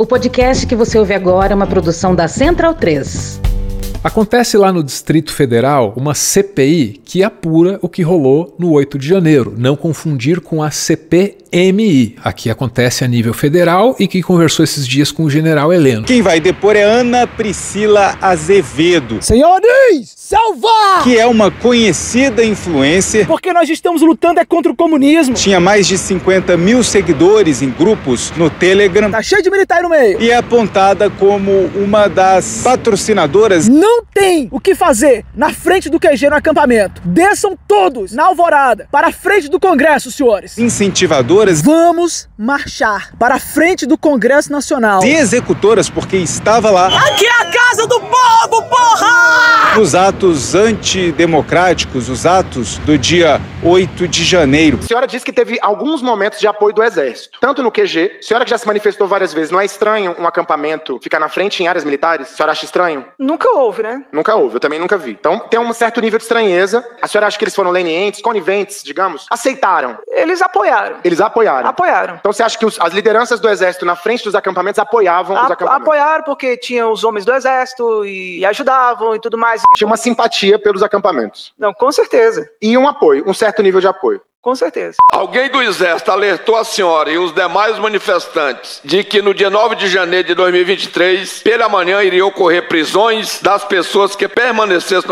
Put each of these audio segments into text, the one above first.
O podcast que você ouve agora é uma produção da Central 3. Acontece lá no Distrito Federal uma CPI que apura o que rolou no 8 de janeiro, não confundir com a CPMI. Aqui acontece a nível federal e que conversou esses dias com o general Heleno. Quem vai depor é Ana Priscila Azevedo. Senhores, salvar! Que é uma conhecida influencer. Porque nós estamos lutando é contra o comunismo. Tinha mais de 50 mil seguidores em grupos no Telegram. Tá cheio de militar aí no meio. E é apontada como uma das patrocinadoras. Não tem o que fazer na frente do QG no acampamento. Desçam todos na alvorada para a frente do Congresso, senhores. Incentivadoras. Vamos marchar para a frente do Congresso Nacional. E executoras, porque estava lá. Aqui é a casa do povo, porra! Os atos antidemocráticos, os atos do dia 8 de janeiro. A senhora disse que teve alguns momentos de apoio do Exército, tanto no QG. A senhora que já se manifestou várias vezes, não é estranho um acampamento ficar na frente em áreas militares? A senhora acha estranho? Nunca houve houve, né? Nunca houve, eu também nunca vi. Então tem um certo nível de estranheza. A senhora acha que eles foram lenientes, coniventes, digamos? Aceitaram? Eles apoiaram. Eles apoiaram? Apoiaram. Então você acha que os, as lideranças do exército na frente dos acampamentos apoiavam A, os acampamentos? Apoiaram porque tinham os homens do exército e, e ajudavam e tudo mais. Tinha uma simpatia pelos acampamentos? Não, com certeza. E um apoio, um certo nível de apoio? Com certeza. Alguém do Exército alertou a senhora e os demais manifestantes de que no dia 9 de janeiro de 2023, pela manhã, iriam ocorrer prisões das pessoas que permanecessem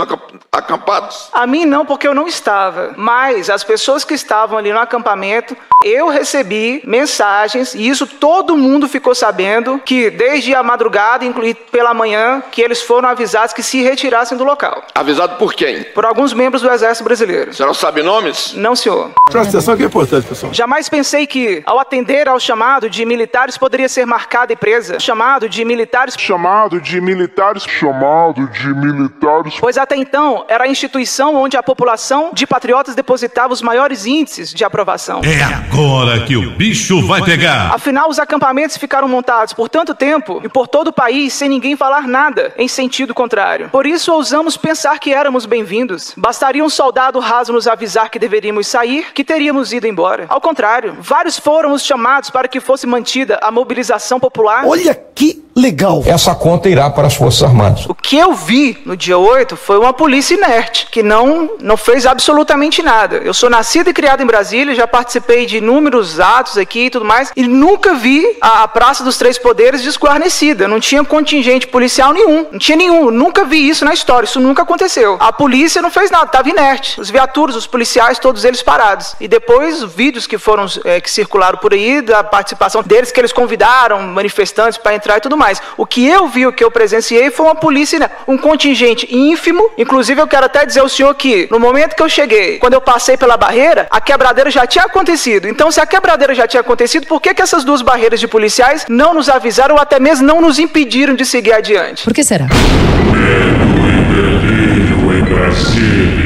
acampados? A mim não, porque eu não estava. Mas as pessoas que estavam ali no acampamento, eu recebi mensagens, e isso todo mundo ficou sabendo, que desde a madrugada, inclusive pela manhã, que eles foram avisados que se retirassem do local. Avisado por quem? Por alguns membros do Exército Brasileiro. Você não sabe nomes? Não, senhor. Presta atenção que é importante, pessoal. Jamais pensei que, ao atender ao chamado de militares, poderia ser marcada e presa. Chamado de militares. Chamado de militares. Chamado de militares. Pois até então era a instituição onde a população de patriotas depositava os maiores índices de aprovação. É agora que o bicho vai pegar. Afinal, os acampamentos ficaram montados por tanto tempo e por todo o país sem ninguém falar nada em sentido contrário. Por isso ousamos pensar que éramos bem-vindos. Bastaria um soldado raso nos avisar que deveríamos sair que teríamos ido embora. Ao contrário, vários foram os chamados para que fosse mantida a mobilização popular. Olha que legal. Essa conta irá para as Forças Armadas. O que eu vi no dia 8 foi uma polícia inerte, que não, não fez absolutamente nada. Eu sou nascido e criado em Brasília, já participei de inúmeros atos aqui e tudo mais, e nunca vi a, a Praça dos Três Poderes desguarnecida. Não tinha contingente policial nenhum. Não tinha nenhum. Nunca vi isso na história. Isso nunca aconteceu. A polícia não fez nada, estava inerte. Os viaturas, os policiais, todos eles parados. E depois, vídeos que foram é, que circularam por aí, da participação deles, que eles convidaram manifestantes para entrar e tudo mais. O que eu vi, o que eu presenciei, foi uma polícia, né, um contingente ínfimo. Inclusive, eu quero até dizer ao senhor que, no momento que eu cheguei, quando eu passei pela barreira, a quebradeira já tinha acontecido. Então, se a quebradeira já tinha acontecido, por que, que essas duas barreiras de policiais não nos avisaram ou até mesmo não nos impediram de seguir adiante? Por que será? Medo e delírio em Brasília.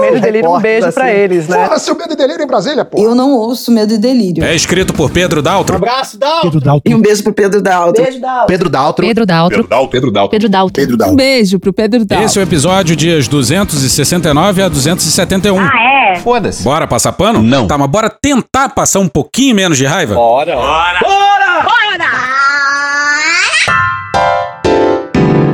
Medo e delírio, um beijo pra eles, né? Porra, seu medo e delírio em Brasília, pô. Eu não ouço medo e delírio. É escrito por Pedro Daltro. Um abraço, Daltro. Pedro Daltro. E um beijo pro Pedro Daltro. Beijo, Daltro. Pedro Daltro. Pedro Daltro. Pedro Daltro. Pedro Daltro. Pedro Daltro. Um beijo pro Pedro Daltro. Esse é o episódio dias 269 a 271. Ah, é? Foda-se. Bora passar pano? Não. Tá, mas bora tentar passar um pouquinho menos de raiva? Bora.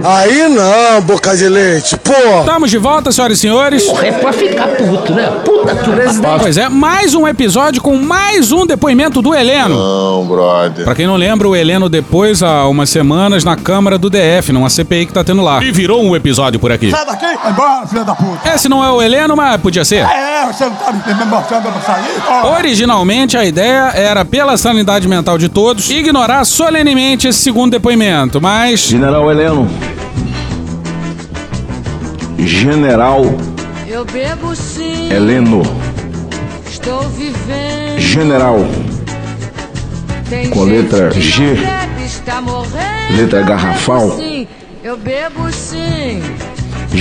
Aí não, boca de leite, pô. Estamos de volta, senhoras e senhores. É pra ficar puto, né? Puta que presidente. Pois é, mais um episódio com mais um depoimento do Heleno. Não, brother. Pra quem não lembra, o Heleno depois, há umas semanas, na Câmara do DF, numa CPI que tá tendo lá. E virou um episódio por aqui. Sai daqui, vai embora, filha da puta. Esse não é o Heleno, mas podia ser. É, você não tá me mostrando pra sair? Originalmente, a ideia era, pela sanidade mental de todos, ignorar solenemente esse segundo depoimento, mas... General Heleno. General Eu bebo sim. Heleno. Estou vivendo. General. Tem Com letra G. bebe. Letra garrafal. Sim, Eu bebo sim.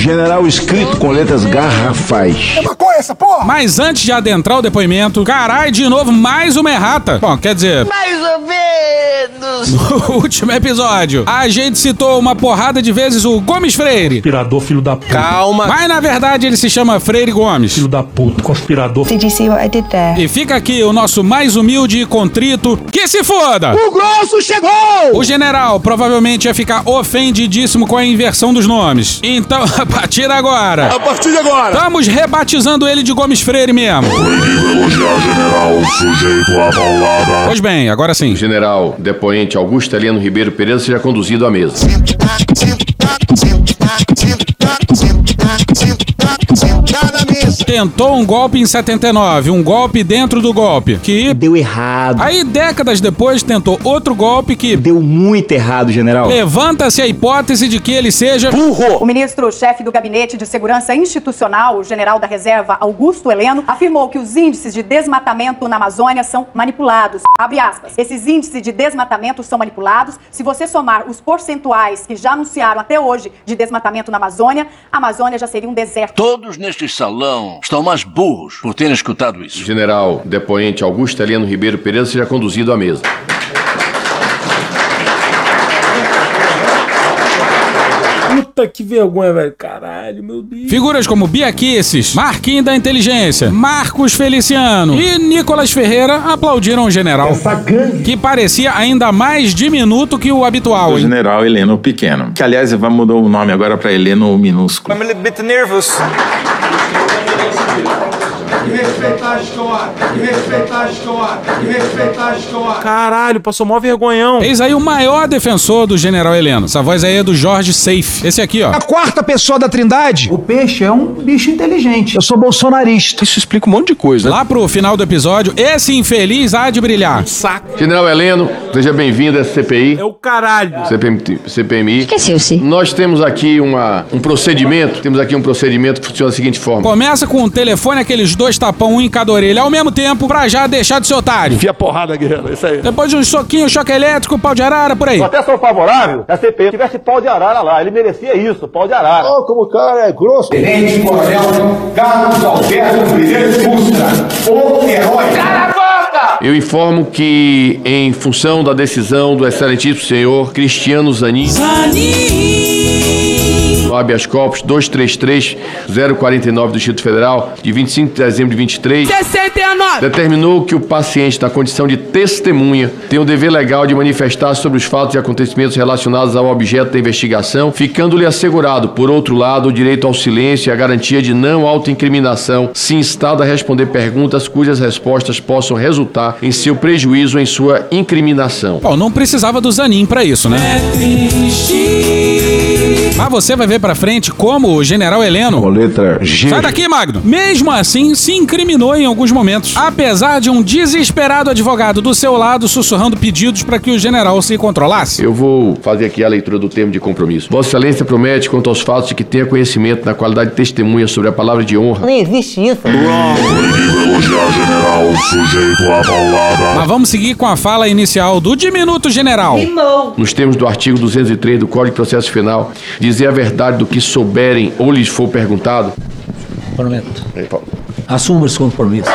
General escrito com letras garrafais. É maconha essa porra? Mas antes de adentrar o depoimento, carai, de novo, mais uma errata. Bom, quer dizer, Mais ou menos. no último episódio, a gente citou uma porrada de vezes o Gomes Freire. Conspirador, filho da puta. Calma. Mas na verdade ele se chama Freire Gomes. Filho da puta, conspirador. Did you see what I did there? E fica aqui o nosso mais humilde e contrito. Que se foda! O grosso chegou! O general provavelmente ia ficar ofendidíssimo com a inversão dos nomes. Então, partir agora, A partir de agora. estamos rebatizando ele de Gomes Freire mesmo. Proibido elogiar general sujeito à paulada. Pois bem, agora sim. General depoente Augusto Heleno Ribeiro Pereira seja conduzido à mesa. Tentou um golpe em 79, um golpe dentro do golpe, que Deu errado. aí décadas depois tentou outro golpe que Deu muito errado, general. levanta-se a hipótese de que ele seja O ministro-chefe do Gabinete de Segurança Institucional, o general da reserva Augusto Heleno, afirmou que os índices de desmatamento na Amazônia são manipulados. Abre aspas. Esses índices de desmatamento são manipulados. Se você somar os percentuais que já anunciaram até hoje de desmatamento na Amazônia, a Amazônia já seria um deserto. Todos neste salão estão mais burros por terem escutado isso. General depoente Augusto Heleno Ribeiro Pereira seja conduzido à mesa. Puta que vergonha, velho. Caralho, meu Deus. Figuras como Bia Kisses, Marquinhos da Inteligência, Marcos Feliciano e Nicolas Ferreira aplaudiram o general, que parecia ainda mais diminuto que o habitual, O general Heleno Pequeno. Que, aliás, vai mudar o nome agora para Heleno Minúsculo. I'm a little bit nervous. Respeitar a história, respeitar a história, respeitar a história. Caralho, passou mó vergonhão. Eis aí o maior defensor do general Heleno. Essa voz aí é do Jorge Safe. Esse aqui, ó. A quarta pessoa da trindade. O peixe é um bicho inteligente. Eu sou bolsonarista. Isso explica um monte de coisa. Lá pro final do episódio, esse infeliz há de brilhar. General Heleno, seja bem-vindo a essa CPI. É o caralho. CPMI. CPMI. Esqueceu-se. Nós temos aqui uma, um procedimento, temos aqui um procedimento que funciona da seguinte forma. Começa com o telefone, aqueles dois tapão, um em cada orelha, ao mesmo tempo, pra já deixar de ser otário. Enfia porrada, guerreiro. Isso aí. Depois de um soquinho, choque elétrico, pau de arara, por aí. até sou favorável a CPI tivesse pau de arara lá. Ele merecia isso, pau de arara. Ó, como o cara é grosso. Tenente Coronel Carlos Alberto Brilhante Ustra, o herói. Eu informo que, em função da decisão do excelentíssimo senhor Cristiano Zanin, no habeas corpus 233-049 do Distrito Federal, de 25 de dezembro de 23, 69. determinou que o paciente, na condição de testemunha, tem o dever legal de manifestar sobre os fatos e acontecimentos relacionados ao objeto da investigação, ficando-lhe assegurado, por outro lado, o direito ao silêncio e a garantia de não autoincriminação, se instado a responder perguntas cujas respostas possam resultar em seu prejuízo ou em sua incriminação. Bom, não precisava do Zanin pra isso, né? Mas você vai ver pra frente como o general Heleno. Com letra G. Sai daqui, Magno! Mesmo assim, se incriminou em alguns momentos. Apesar de um desesperado advogado do seu lado sussurrando pedidos pra que o general se controlasse. Eu vou fazer aqui a leitura do termo de compromisso. Vossa Excelência promete, quanto aos fatos de que tenha conhecimento na qualidade de testemunha sobre a palavra de honra, Não existe isso. Elogiar general sujeito à paulada. Mas vamos seguir com a fala inicial do diminuto general. nos termos do artigo 203 do Código de Processo Penal, dizer a verdade do que souberem ou lhes for perguntado. Prometo. Assumo esse compromisso.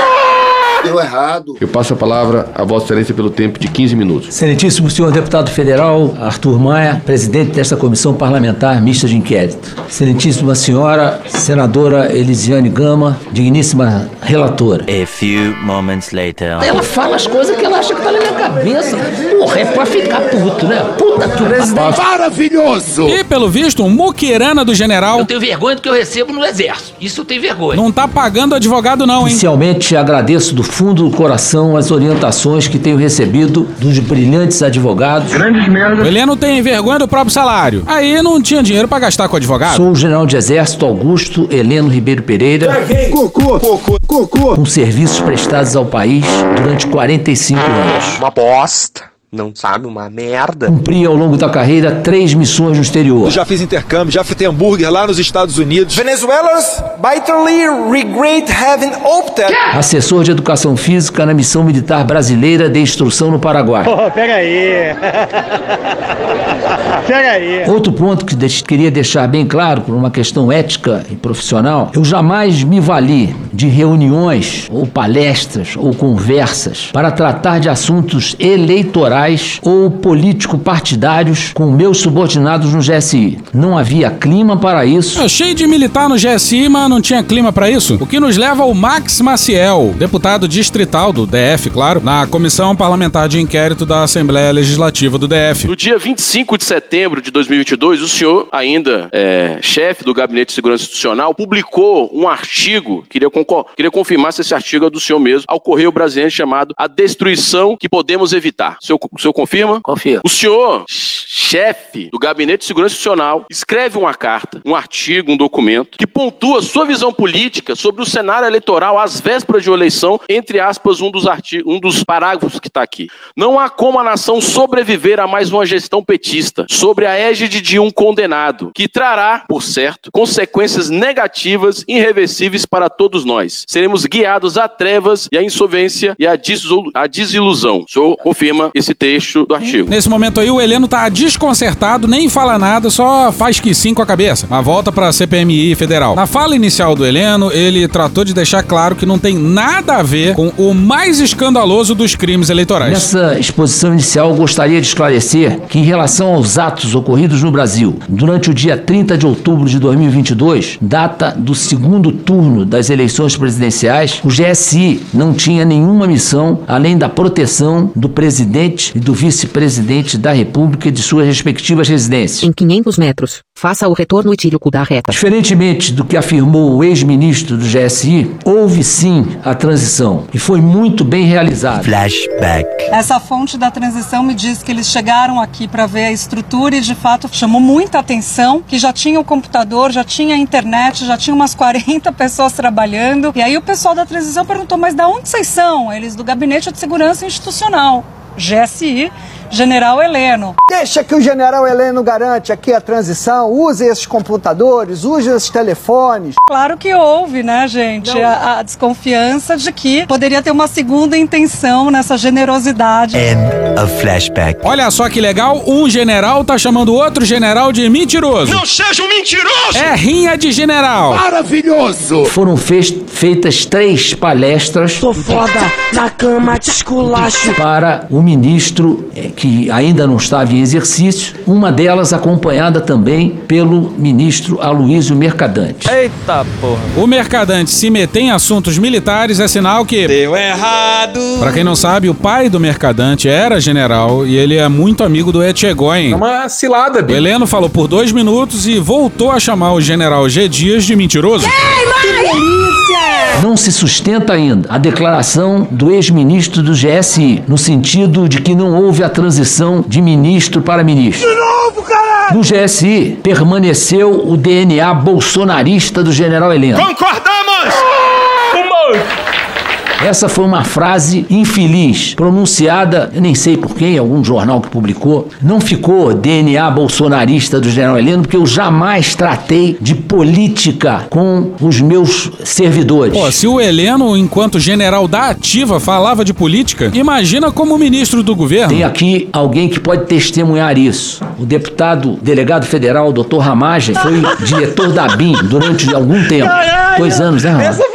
Deu errado. Eu passo a palavra a Vossa Excelência pelo tempo de 15 minutos. Excelentíssimo senhor deputado federal Arthur Maia, presidente desta comissão parlamentar mista de inquérito. Excelentíssima senhora senadora Elisiane Gama, digníssima relatora. A few moments later. Ela fala as coisas que ela acha que tá na minha cabeça. Porra, é pra ficar puto, né? Puta que o presidente. Maravilhoso. E, pelo visto, um muquirana do general Eu tenho vergonha do que eu recebo no exército. Isso eu tenho vergonha. não tá pagando advogado, não, hein? Inicialmente, agradeço do fundo do coração as orientações que tenho recebido dos brilhantes advogados. O Heleno tem vergonha do próprio salário. Aí não tinha dinheiro pra gastar com advogado. Sou o general de exército Augusto Heleno Ribeiro Pereira, Cocô, cocô, cocô. com serviços prestados ao país durante 45 anos. Uma bosta. Não sabe uma merda. Cumpri ao longo da carreira três missões no exterior. Já fiz intercâmbio, já fritei hambúrguer lá nos Estados Unidos. Venezuelans bitterly regret having opted. Assessor de educação física na missão militar brasileira de instrução no Paraguai. Oh, pega aí. pega aí. Outro ponto que queria deixar bem claro, por uma questão ética e profissional, eu jamais me vali de reuniões ou palestras ou conversas para tratar de assuntos eleitorais ou político-partidários com meus subordinados no GSI. Não havia clima para isso. É cheio de militar no GSI, mas não tinha clima para isso. O que nos leva ao Max Maciel, deputado distrital do DF, claro, na Comissão Parlamentar de Inquérito da Assembleia Legislativa do DF. No dia 25 de setembro de 2022, o senhor, ainda é, chefe do Gabinete de Segurança Institucional, publicou um artigo, queria, queria confirmar se esse artigo é do senhor mesmo, ao Correio Brasileiro chamado A Destruição que Podemos Evitar. O senhor, o senhor confirma? Confirma. O senhor, chefe do Gabinete de Segurança Institucional, escreve uma carta, um artigo, um documento, que pontua sua visão política sobre o cenário eleitoral às vésperas de uma eleição, entre aspas, um dos, artigos, um dos parágrafos que está aqui. Não há como a nação sobreviver a mais uma gestão petista sobre a égide de um condenado, que trará, por certo, consequências negativas irreversíveis para todos nós. Seremos guiados a trevas e a insolvência e a desilusão. O senhor confirma esse texto do artigo. Nesse momento aí, o Heleno tá desconcertado, nem fala nada, só faz que sim com a cabeça. Mas volta pra CPMI federal. Na fala inicial do Heleno, ele tratou de deixar claro que não tem nada a ver com o mais escandaloso dos crimes eleitorais. Nessa exposição inicial, gostaria de esclarecer que, em relação aos atos ocorridos no Brasil durante o dia 30 de outubro de 2022, data do segundo turno das eleições presidenciais, o GSI não tinha nenhuma missão além da proteção do presidente e do vice-presidente da República e de suas respectivas residências. Em 500 metros, faça o retorno etílico da reta. Diferentemente do que afirmou o ex-ministro do GSI, houve sim a transição e foi muito bem realizada. Flashback. Essa fonte da transição me diz que eles chegaram aqui para ver a estrutura e de fato chamou muita atenção, que já tinha o computador, já tinha a internet, já tinha umas 40 pessoas trabalhando. E aí o pessoal da transição perguntou: "Mas da onde vocês são?" Eles do Gabinete de Segurança Institucional, GSI. General Heleno. Deixa que o General Heleno garante aqui a transição, use esses computadores, use esses telefones. Claro que houve, né, gente, a, a, desconfiança de que poderia ter uma segunda intenção nessa generosidade. End of flashback. Olha só que legal, um general tá chamando outro general de mentiroso. Não seja um mentiroso! É rinha de general. Maravilhoso! Foram feitas três palestras. Tô foda, na cama te esculacho. Para o ministro é, que ainda não estava em exercício, uma delas acompanhada também pelo ministro Aloysio Mercadante. Eita porra. O Mercadante se meter em assuntos militares é sinal que. Deu errado. Para quem não sabe, o pai do Mercadante era general e ele é muito amigo do Etchegóin. É uma cilada, bicho. O Heleno falou por dois minutos e voltou a chamar o general G. Dias de mentiroso. Que delícia! Não se sustenta ainda a declaração do ex-ministro do GSI, no sentido de que não houve a transição de ministro para ministro. De novo, caralho! No GSI, permaneceu o DNA bolsonarista do general Heleno. Concordamos! Essa foi uma frase infeliz, pronunciada, eu nem sei por quem, algum jornal que publicou. Não ficou DNA bolsonarista do general Heleno, porque eu jamais tratei de política com os meus servidores. Pô, se o Heleno, enquanto general da ativa, falava de política, imagina como ministro do governo. Tem aqui alguém que pode testemunhar isso. O deputado delegado federal, doutor Ramagem, foi diretor da BIM durante algum tempo. Dois anos, né, Ramagem?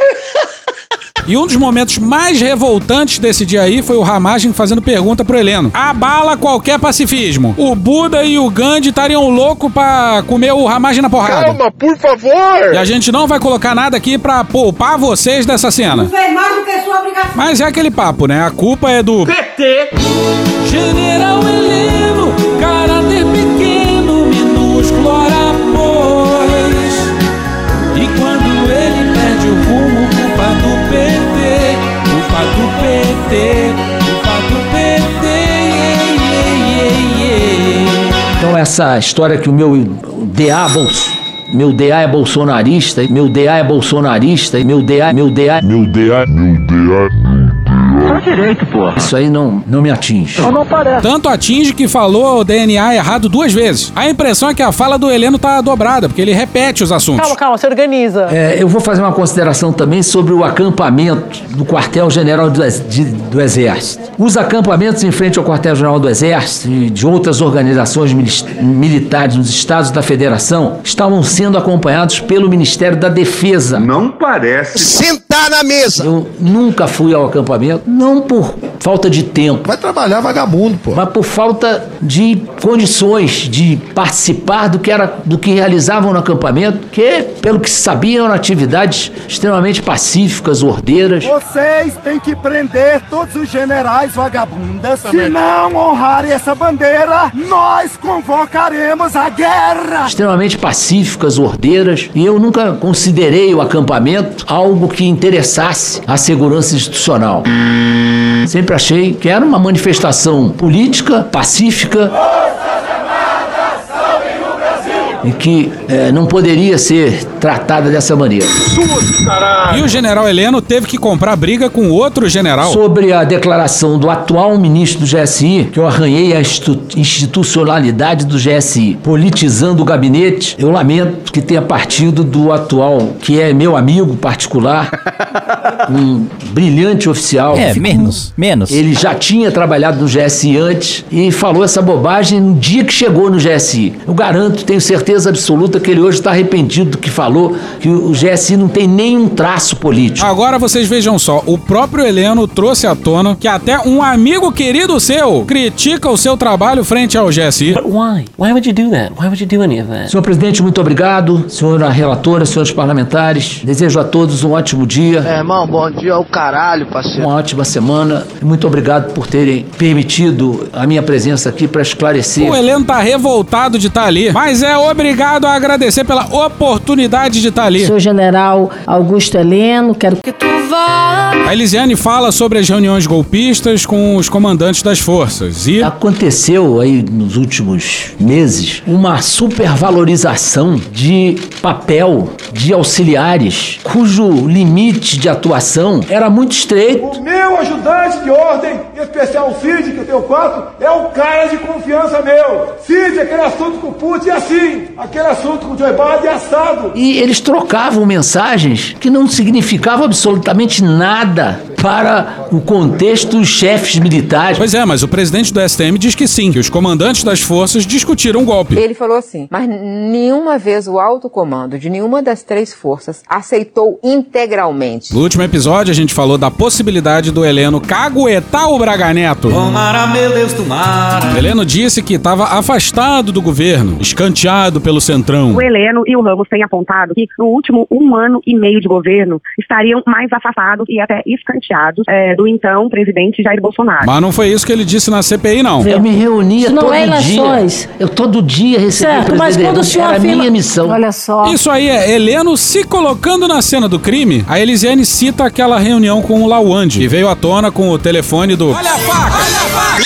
E um dos momentos mais revoltantes desse dia aí foi o Ramagem fazendo pergunta pro Heleno. Abala qualquer pacifismo. O Buda e o Gandhi estariam loucos pra comer o Ramagem na porrada. Calma, por favor! E a gente não vai colocar nada aqui pra poupar vocês dessa cena. Não fez mais do que sua obrigação. Mas é aquele papo, né? A culpa é do... PT! General Heleno, essa história que o meu DA meu DA é bolsonarista, meu DA é bolsonarista, meu DA, meu DA, meu DA, meu DA, meu DA. Direito, pô. Isso aí não, não me atinge. Não parece. Tanto atinge que falou o DNA errado duas vezes. A impressão é que a fala do Heleno tá dobrada, porque ele repete os assuntos. Calma, calma, se organiza. É, eu vou fazer uma consideração também sobre o acampamento do quartel-general do, de- do Exército. Os acampamentos em frente ao quartel-general do Exército e de outras organizações militares nos estados da federação estavam sendo acompanhados pelo Ministério da Defesa. Não parece. Sentar na mesa! Eu nunca fui ao acampamento, não por falta de tempo. Vai trabalhar vagabundo, pô. Mas por falta de condições de participar do que, era, do que realizavam no acampamento, que, pelo que se sabia, eram atividades extremamente pacíficas, ordeiras. Vocês têm que prender todos os generais vagabundas. Se não honrarem essa bandeira, nós convocaremos a guerra. extremamente pacíficas, ordeiras, e eu nunca considerei o acampamento algo que interessasse a segurança institucional. Sempre achei que era uma manifestação política, pacífica. E que eh, não poderia ser tratada dessa maneira. E o general Heleno teve que comprar briga com outro general. Sobre a declaração do atual ministro do GSI, que eu arranhei a institu- institucionalidade do GSI, politizando o gabinete, eu lamento que tenha partido do atual, que é meu amigo particular, um brilhante oficial. É, menos, menos. Ele já tinha trabalhado no GSI antes e falou essa bobagem no dia que chegou no GSI. Eu garanto, tenho certeza absoluta que ele hoje está arrependido do que falou, que o GSI não tem nenhum traço político. Agora vocês vejam só, o próprio Heleno trouxe à tona que até um amigo querido seu critica o seu trabalho frente ao GSI. Why? Why would you do that? Why would you do any of that? Senhor presidente, muito obrigado. Senhora relatora, senhores parlamentares, desejo a todos um ótimo dia. É, irmão, bom dia ao caralho, parceiro. Uma ótima semana. Muito obrigado por terem permitido a minha presença aqui para esclarecer. O Heleno tá revoltado de estar ali, mas é obrigado a agradecer pela oportunidade de estar ali. Sou general Augusto Heleno, quero que tu vá. A Elisiane fala sobre as reuniões golpistas com os comandantes das forças e Aconteceu aí nos últimos meses uma supervalorização de papel de auxiliares cujo limite de atuação era muito estreito. O meu ajudante de ordem, em especial o Cid, que eu tenho quatro, é o cara de confiança meu. Cid, aquele assunto com o Putin é assim, aquele assunto com o Joe Biden é assado. E eles trocavam mensagens que não significavam absolutamente nada para o contexto dos chefes militares. Pois é, mas o presidente do STM diz que sim, que os comandantes das forças discutiram o golpe. Ele falou assim, mas nenhuma vez o alto comando de nenhuma das três forças aceitou integralmente. No último episódio, a gente falou da possibilidade do Heleno caguetar o Braga Neto. Heleno disse que estava afastado do governo, escanteado pelo Centrão. O Heleno e o Ramos têm apontado que no último um ano e meio de governo estariam mais afastados e até escanteados eh, do então presidente Jair Bolsonaro. Mas não foi isso que ele disse na CPI, não. Eu me reunia Isso não todo é dia. eleições. Eu todo dia recebia Certo, mas quando o senhor Era a afirma- minha missão. Olha só. Isso aí é Heleno se colocando na cena do crime. A Elisiane cita aquela reunião com o Lawande, que veio à tona com o telefone do. Olha a faca! Olha a faca!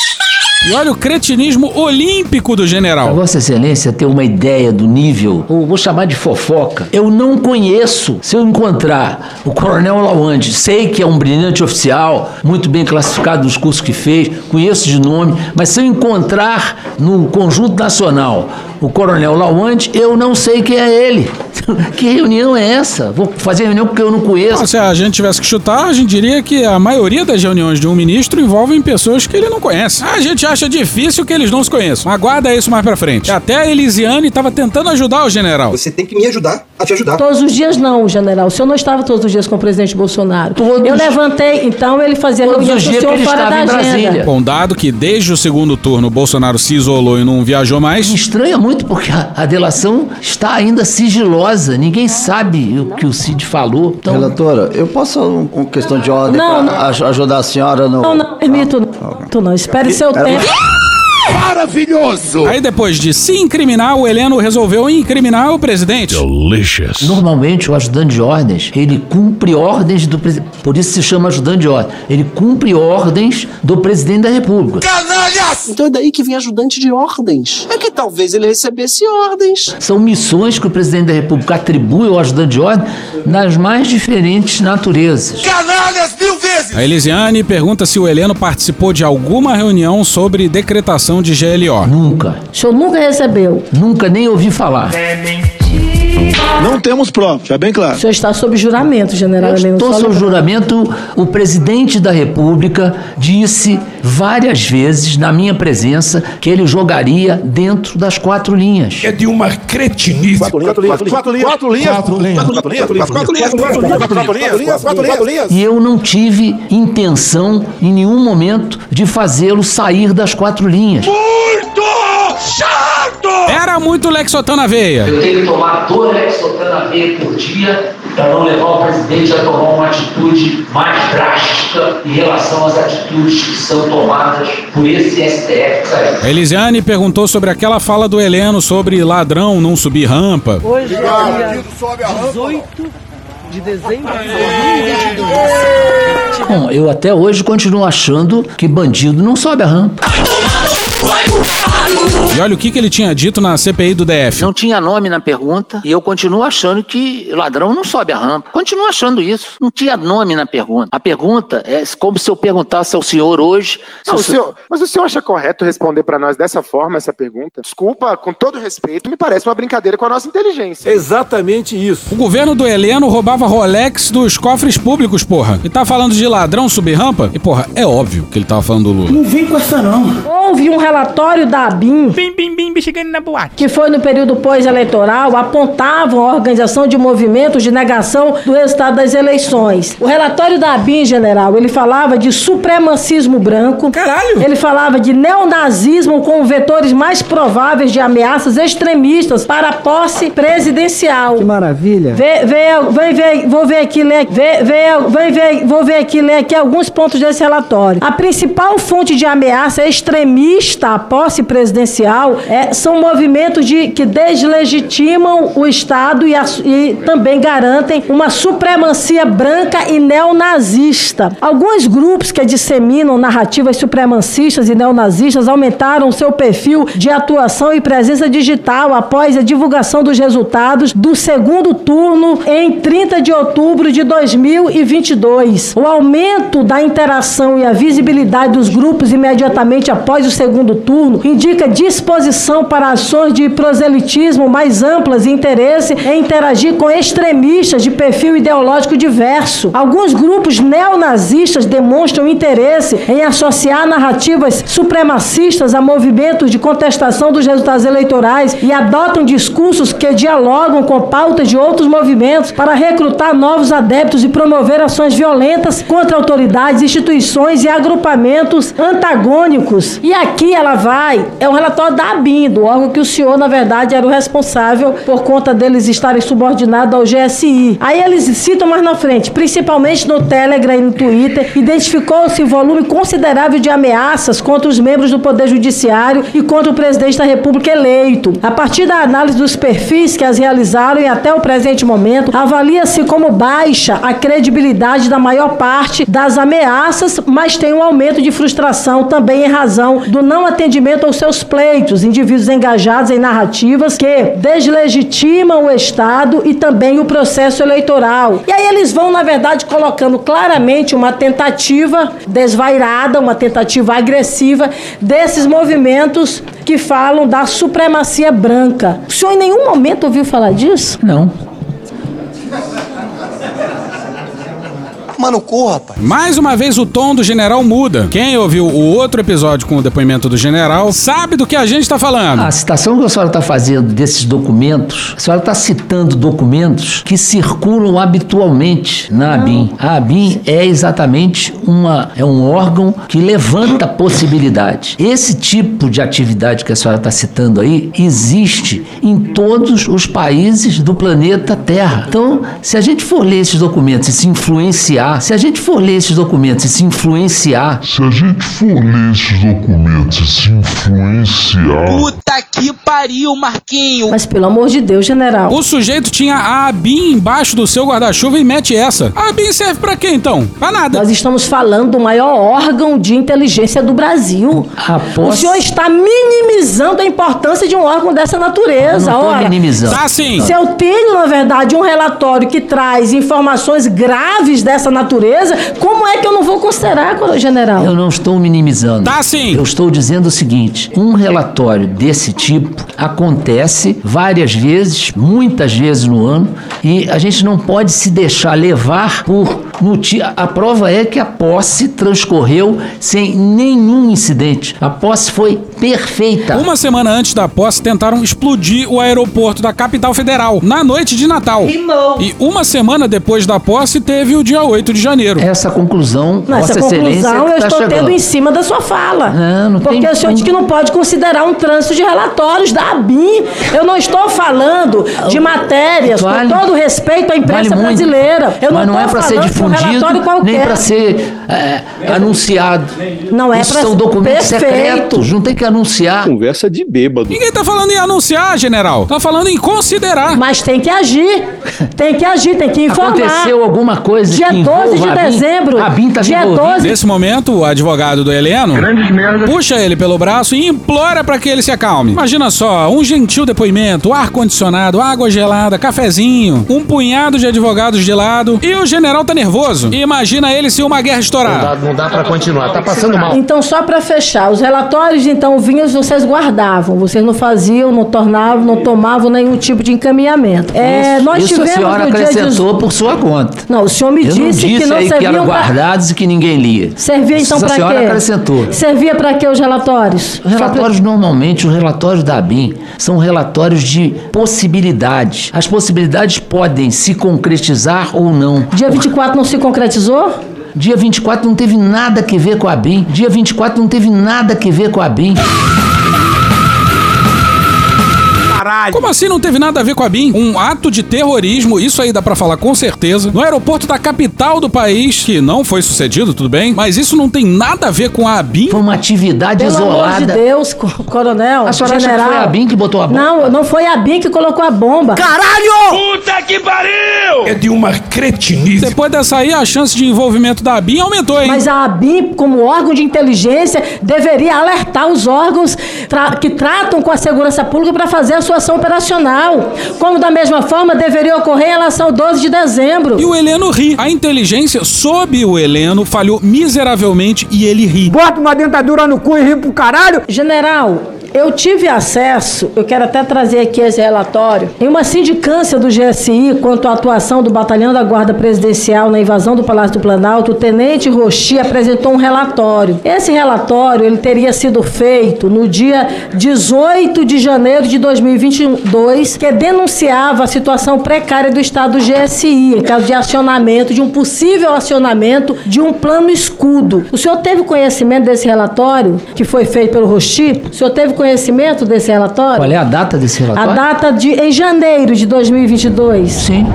E olha o cretinismo olímpico do general. Pra Vossa Excelência ter uma ideia do nível, ou vou chamar de fofoca, eu não conheço. Se eu encontrar o Coronel Lawande, sei que é um brilhante oficial, muito bem classificado nos cursos que fez, conheço de nome, mas se eu encontrar no conjunto nacional o Coronel Lawande, eu não sei quem é ele. que reunião é essa? Vou fazer reunião porque eu não conheço. Se a gente tivesse que chutar, a gente diria que a maioria das reuniões de um ministro envolvem pessoas que ele não conhece. A gente acha difícil que eles não se conheçam. Aguarda isso mais pra frente. Até a Elisiane estava tentando ajudar o general. Você tem que me ajudar a te ajudar. Todos os dias não, general. O senhor não estava todos os dias com o presidente Bolsonaro. Eu levantei, então ele fazia Todos reunião os com o dias senhor que ele fora da agenda. Brasília. Com dado que desde o segundo turno o Bolsonaro se isolou e não viajou mais. Me estranha muito porque a, a delação está ainda sigilosa. Ninguém sabe o que o Cid falou. Então, Relatora, eu posso, um- com questão de ordem, Não, ajudar a senhora no... Não, não permito. Não, tu não. Espere seu tempo. Para maravilhoso! Aí depois de se incriminar, o Heleno resolveu incriminar o presidente. Delicious. Normalmente o ajudante de ordens, ele cumpre ordens do presidente. Por isso se chama ajudante de ordem. Ele cumpre ordens do presidente da República. Canalhas! Então é daí que vem ajudante de ordens. É que talvez ele recebesse ordens. São missões que o presidente da República atribui ao ajudante de ordem nas mais diferentes naturezas. Canalhas mil vezes! A Elisiane pergunta se o Heleno participou de alguma reunião sobre decretação de GLO. Nunca. O senhor nunca recebeu. Nunca nem ouvi falar. Não temos prova, já é bem claro. O senhor está sob juramento, general Eu Heleno. estou sob juramento. O presidente da República disse várias vezes, na minha presença, que ele jogaria dentro das quatro linhas. É de uma cretinice. Quatro linhas, quatro linhas, quatro linhas, quatro linhas, quatro linhas, quatro linhas, quatro linhas, quatro linhas, quatro linhas, quatro linhas, quatro linhas. E eu não tive intenção, em nenhum momento, de fazê-lo sair das quatro linhas. Muito chato! Era muito Lexotan na veia. Eu tenho que tomar dois Lexotan veia por dia para não levar o presidente a tomar uma atitude mais drástica em relação às atitudes que são tomadas por esse STF. Elisiane perguntou sobre aquela fala do Heleno sobre ladrão não subir rampa. Hoje é dia 18 de dezembro de 2022. Bom, eu até hoje continuo achando que bandido não sobe a rampa. E olha o que, que ele tinha dito na CPI do DF. Não tinha nome na pergunta e eu continuo achando que ladrão não sobe a rampa. Continuo achando isso. Não tinha nome na pergunta. A pergunta é como se eu perguntasse ao senhor hoje. se Não, o senhor- mas o senhor acha correto responder pra nós dessa forma essa pergunta? Desculpa, com todo respeito, me parece uma brincadeira com a nossa inteligência. Exatamente isso. O governo do Heleno roubava Rolex dos cofres públicos, porra. E tá falando de ladrão subir rampa? E, porra, é óbvio que ele tava falando do Lula. Não vem com essa não. Houve um relatório da ABIN, Bim, bim, bim, chegando na boate. que foi no período pós-eleitoral, apontavam a organização de movimentos de negação do resultado das eleições. O relatório da ABIN, general, ele falava de supremacismo branco. Caralho! Ele falava de neonazismo como vetores mais prováveis de ameaças extremistas para a posse presidencial. Que maravilha. Vê, vê, vem ver, vou ver aqui, ler, vê, vê, vem ver, vou ver aqui, ler aqui alguns pontos desse relatório. A principal fonte de ameaça extremista à posse presidencial é, são movimentos de, que deslegitimam o Estado e, a- e também garantem uma supremacia branca e neonazista. Alguns grupos que disseminam narrativas supremacistas e neonazistas aumentaram seu perfil de atuação e presença digital após a divulgação dos resultados do segundo turno em 30 de outubro de 2022. O aumento da interação e a visibilidade dos grupos imediatamente após o segundo turno indica disposição para ações de proselitismo mais amplas e interesse em interagir com extremistas de perfil ideológico diverso. Alguns grupos neonazistas demonstram interesse em associar narrativas supremacistas a movimentos de contestação dos resultados eleitorais e adotam discursos que dialogam com pautas de outros movimentos para recrutar novos adeptos e promover ações violentas contra autoridades, instituições e agrupamentos antagônicos. E aqui ela vai, é um relatório da ABIN, do órgão que o senhor, na verdade, era o responsável por conta deles estarem subordinados ao GSI. Aí eles citam mais na frente, principalmente no Telegram e no Twitter, identificou-se um volume considerável de ameaças contra os membros do Poder Judiciário e contra o presidente da República eleito. A partir da análise dos perfis que as realizaram e até o presente momento, avalia-se como baixa a credibilidade da maior parte das ameaças, mas tem um aumento de frustração também em razão do não atendimento aos seus pleitos, indivíduos engajados em narrativas que deslegitimam o Estado e também o processo eleitoral. E aí eles vão, na verdade, colocando claramente uma tentativa desvairada, uma tentativa agressiva desses movimentos que falam da supremacia branca. O senhor em nenhum momento ouviu falar disso? Não. Mano, corra, rapaz. Mais uma vez o tom do general muda. Quem ouviu o outro episódio com o depoimento do general sabe do que a gente tá falando. A citação que a senhora está fazendo desses documentos, a senhora está citando documentos que circulam habitualmente na ABIN. A ABIN é exatamente uma, é um órgão que levanta possibilidades. Esse tipo de atividade que a senhora está citando aí existe em todos os países do planeta Terra. Então, se a gente for ler esses documentos e se influenciar influenciar, se a gente for ler esses documentos e se influenciar, Se a gente for ler esses documentos e se influenciar. Puta que pariu, Marquinho. Mas pelo amor de Deus, general. O sujeito tinha a ABIN embaixo do seu guarda-chuva e mete essa. A ABIN serve pra quê então? Pra nada. Nós estamos falando do maior órgão de inteligência do Brasil. O senhor está minimizando a importância de um órgão dessa natureza. Eu não Ora, minimizando. Tá sim. Se eu tenho, na verdade, um relatório que traz informações graves dessa natureza, como é que eu não vou considerar, general? Eu não estou minimizando. Tá sim. Eu estou dizendo o seguinte: um relatório desse tipo acontece várias vezes, muitas vezes no ano, e a gente não pode se deixar levar por notícia. A prova é que a posse transcorreu sem nenhum incidente. A posse foi perfeita. Uma semana antes da posse, tentaram explodir o aeroporto da capital federal, na noite de Natal. E uma semana depois da posse, teve o dia 8 de janeiro. Essa conclusão, Não, Essa Vossa Excelência, conclusão eu tá estou chegando. tendo em cima da sua fala. Não, não Porque tem- o senhor diz que não pode considerar um trânsito de relatórios da ABIN. Eu não estou falando de matérias, Vale. com todo respeito à imprensa Vale muito. brasileira. Eu Mas não, não é para ser um difundido, qualquer. nem para ser é, anunciado. Não é Isso pra são ser- documentos Perfeito. secretos, não tem que anunciar. Conversa de bêbado. Ninguém tá falando em anunciar, general. Tá falando em considerar. Mas tem que agir. Tem que agir, tem que informar. Aconteceu alguma coisa Dia que 12 de BIM? dezembro. A BIM tá dia envolvida. 12. Nesse momento, o advogado do Heleno puxa ele pelo braço e implora pra que ele se acalme. Imagina só, um gentil depoimento, ar-condicionado, água gelada, cafezinho, um punhado de advogados de lado e o general tá nervoso. Imagina ele se uma guerra estourar. Não dá pra continuar, tá passando mal. Então, só para fechar, os relatórios então vinhos vocês guardavam, vocês não faziam, não tornavam, não tomavam nenhum tipo de encaminhamento. É, nós Isso a tivemos senhora no dia acrescentou de... por sua conta. Não, o senhor me Eu não disse, disse que não aí que eram pra... guardados e que ninguém lia. Servia então Isso para a quê? senhora acrescentou. Servia para quê os relatórios? Os relatórios, normalmente, os relatórios da ABIN são relatórios de possibilidades. As possibilidades podem se concretizar ou não. Dia 24 não se concretizou? Dia 24 não teve nada que ver com a BIM. Dia 24 não teve nada que ver com a BIM. Como assim não teve nada a ver com a BIM? Um ato de terrorismo, isso aí dá pra falar com certeza. No aeroporto da capital do país, que não foi sucedido, tudo bem, mas isso não tem nada a ver com a BIM? Foi uma atividade Pelo amor de isolada. Deus, co- coronel, A senhora acha que general. foi a BIM que botou a bomba? Não, não foi a BIM que colocou a bomba. Caralho! Puta que pariu! É de uma cretinice. Depois dessa aí, a chance de envolvimento da BIM aumentou, hein? Mas a ABIN, como órgão de inteligência, deveria alertar os órgãos tra- que tratam com a segurança pública para fazer a sua ação operacional. Como da mesma forma deveria ocorrer em relação ao 12 de dezembro. E o Heleno ri. A inteligência, sob o Heleno, falhou miseravelmente e ele ri. Bota uma dentadura no cu e ri pro caralho. General, eu tive acesso, eu quero até trazer aqui esse relatório, em uma sindicância do GSI quanto à atuação do Batalhão da Guarda Presidencial na invasão do Palácio do Planalto, o Tenente Rochi apresentou um relatório. Esse relatório ele teria sido feito no dia 18 de janeiro de 2022, que denunciava a situação precária do Estado do GSI, em caso de acionamento, de um possível acionamento de um plano escudo. O senhor teve conhecimento desse relatório que foi feito pelo Rochi? O senhor teve conhecimento desse relatório? Qual é a data desse A relatório? data de em janeiro de 2022. Sim.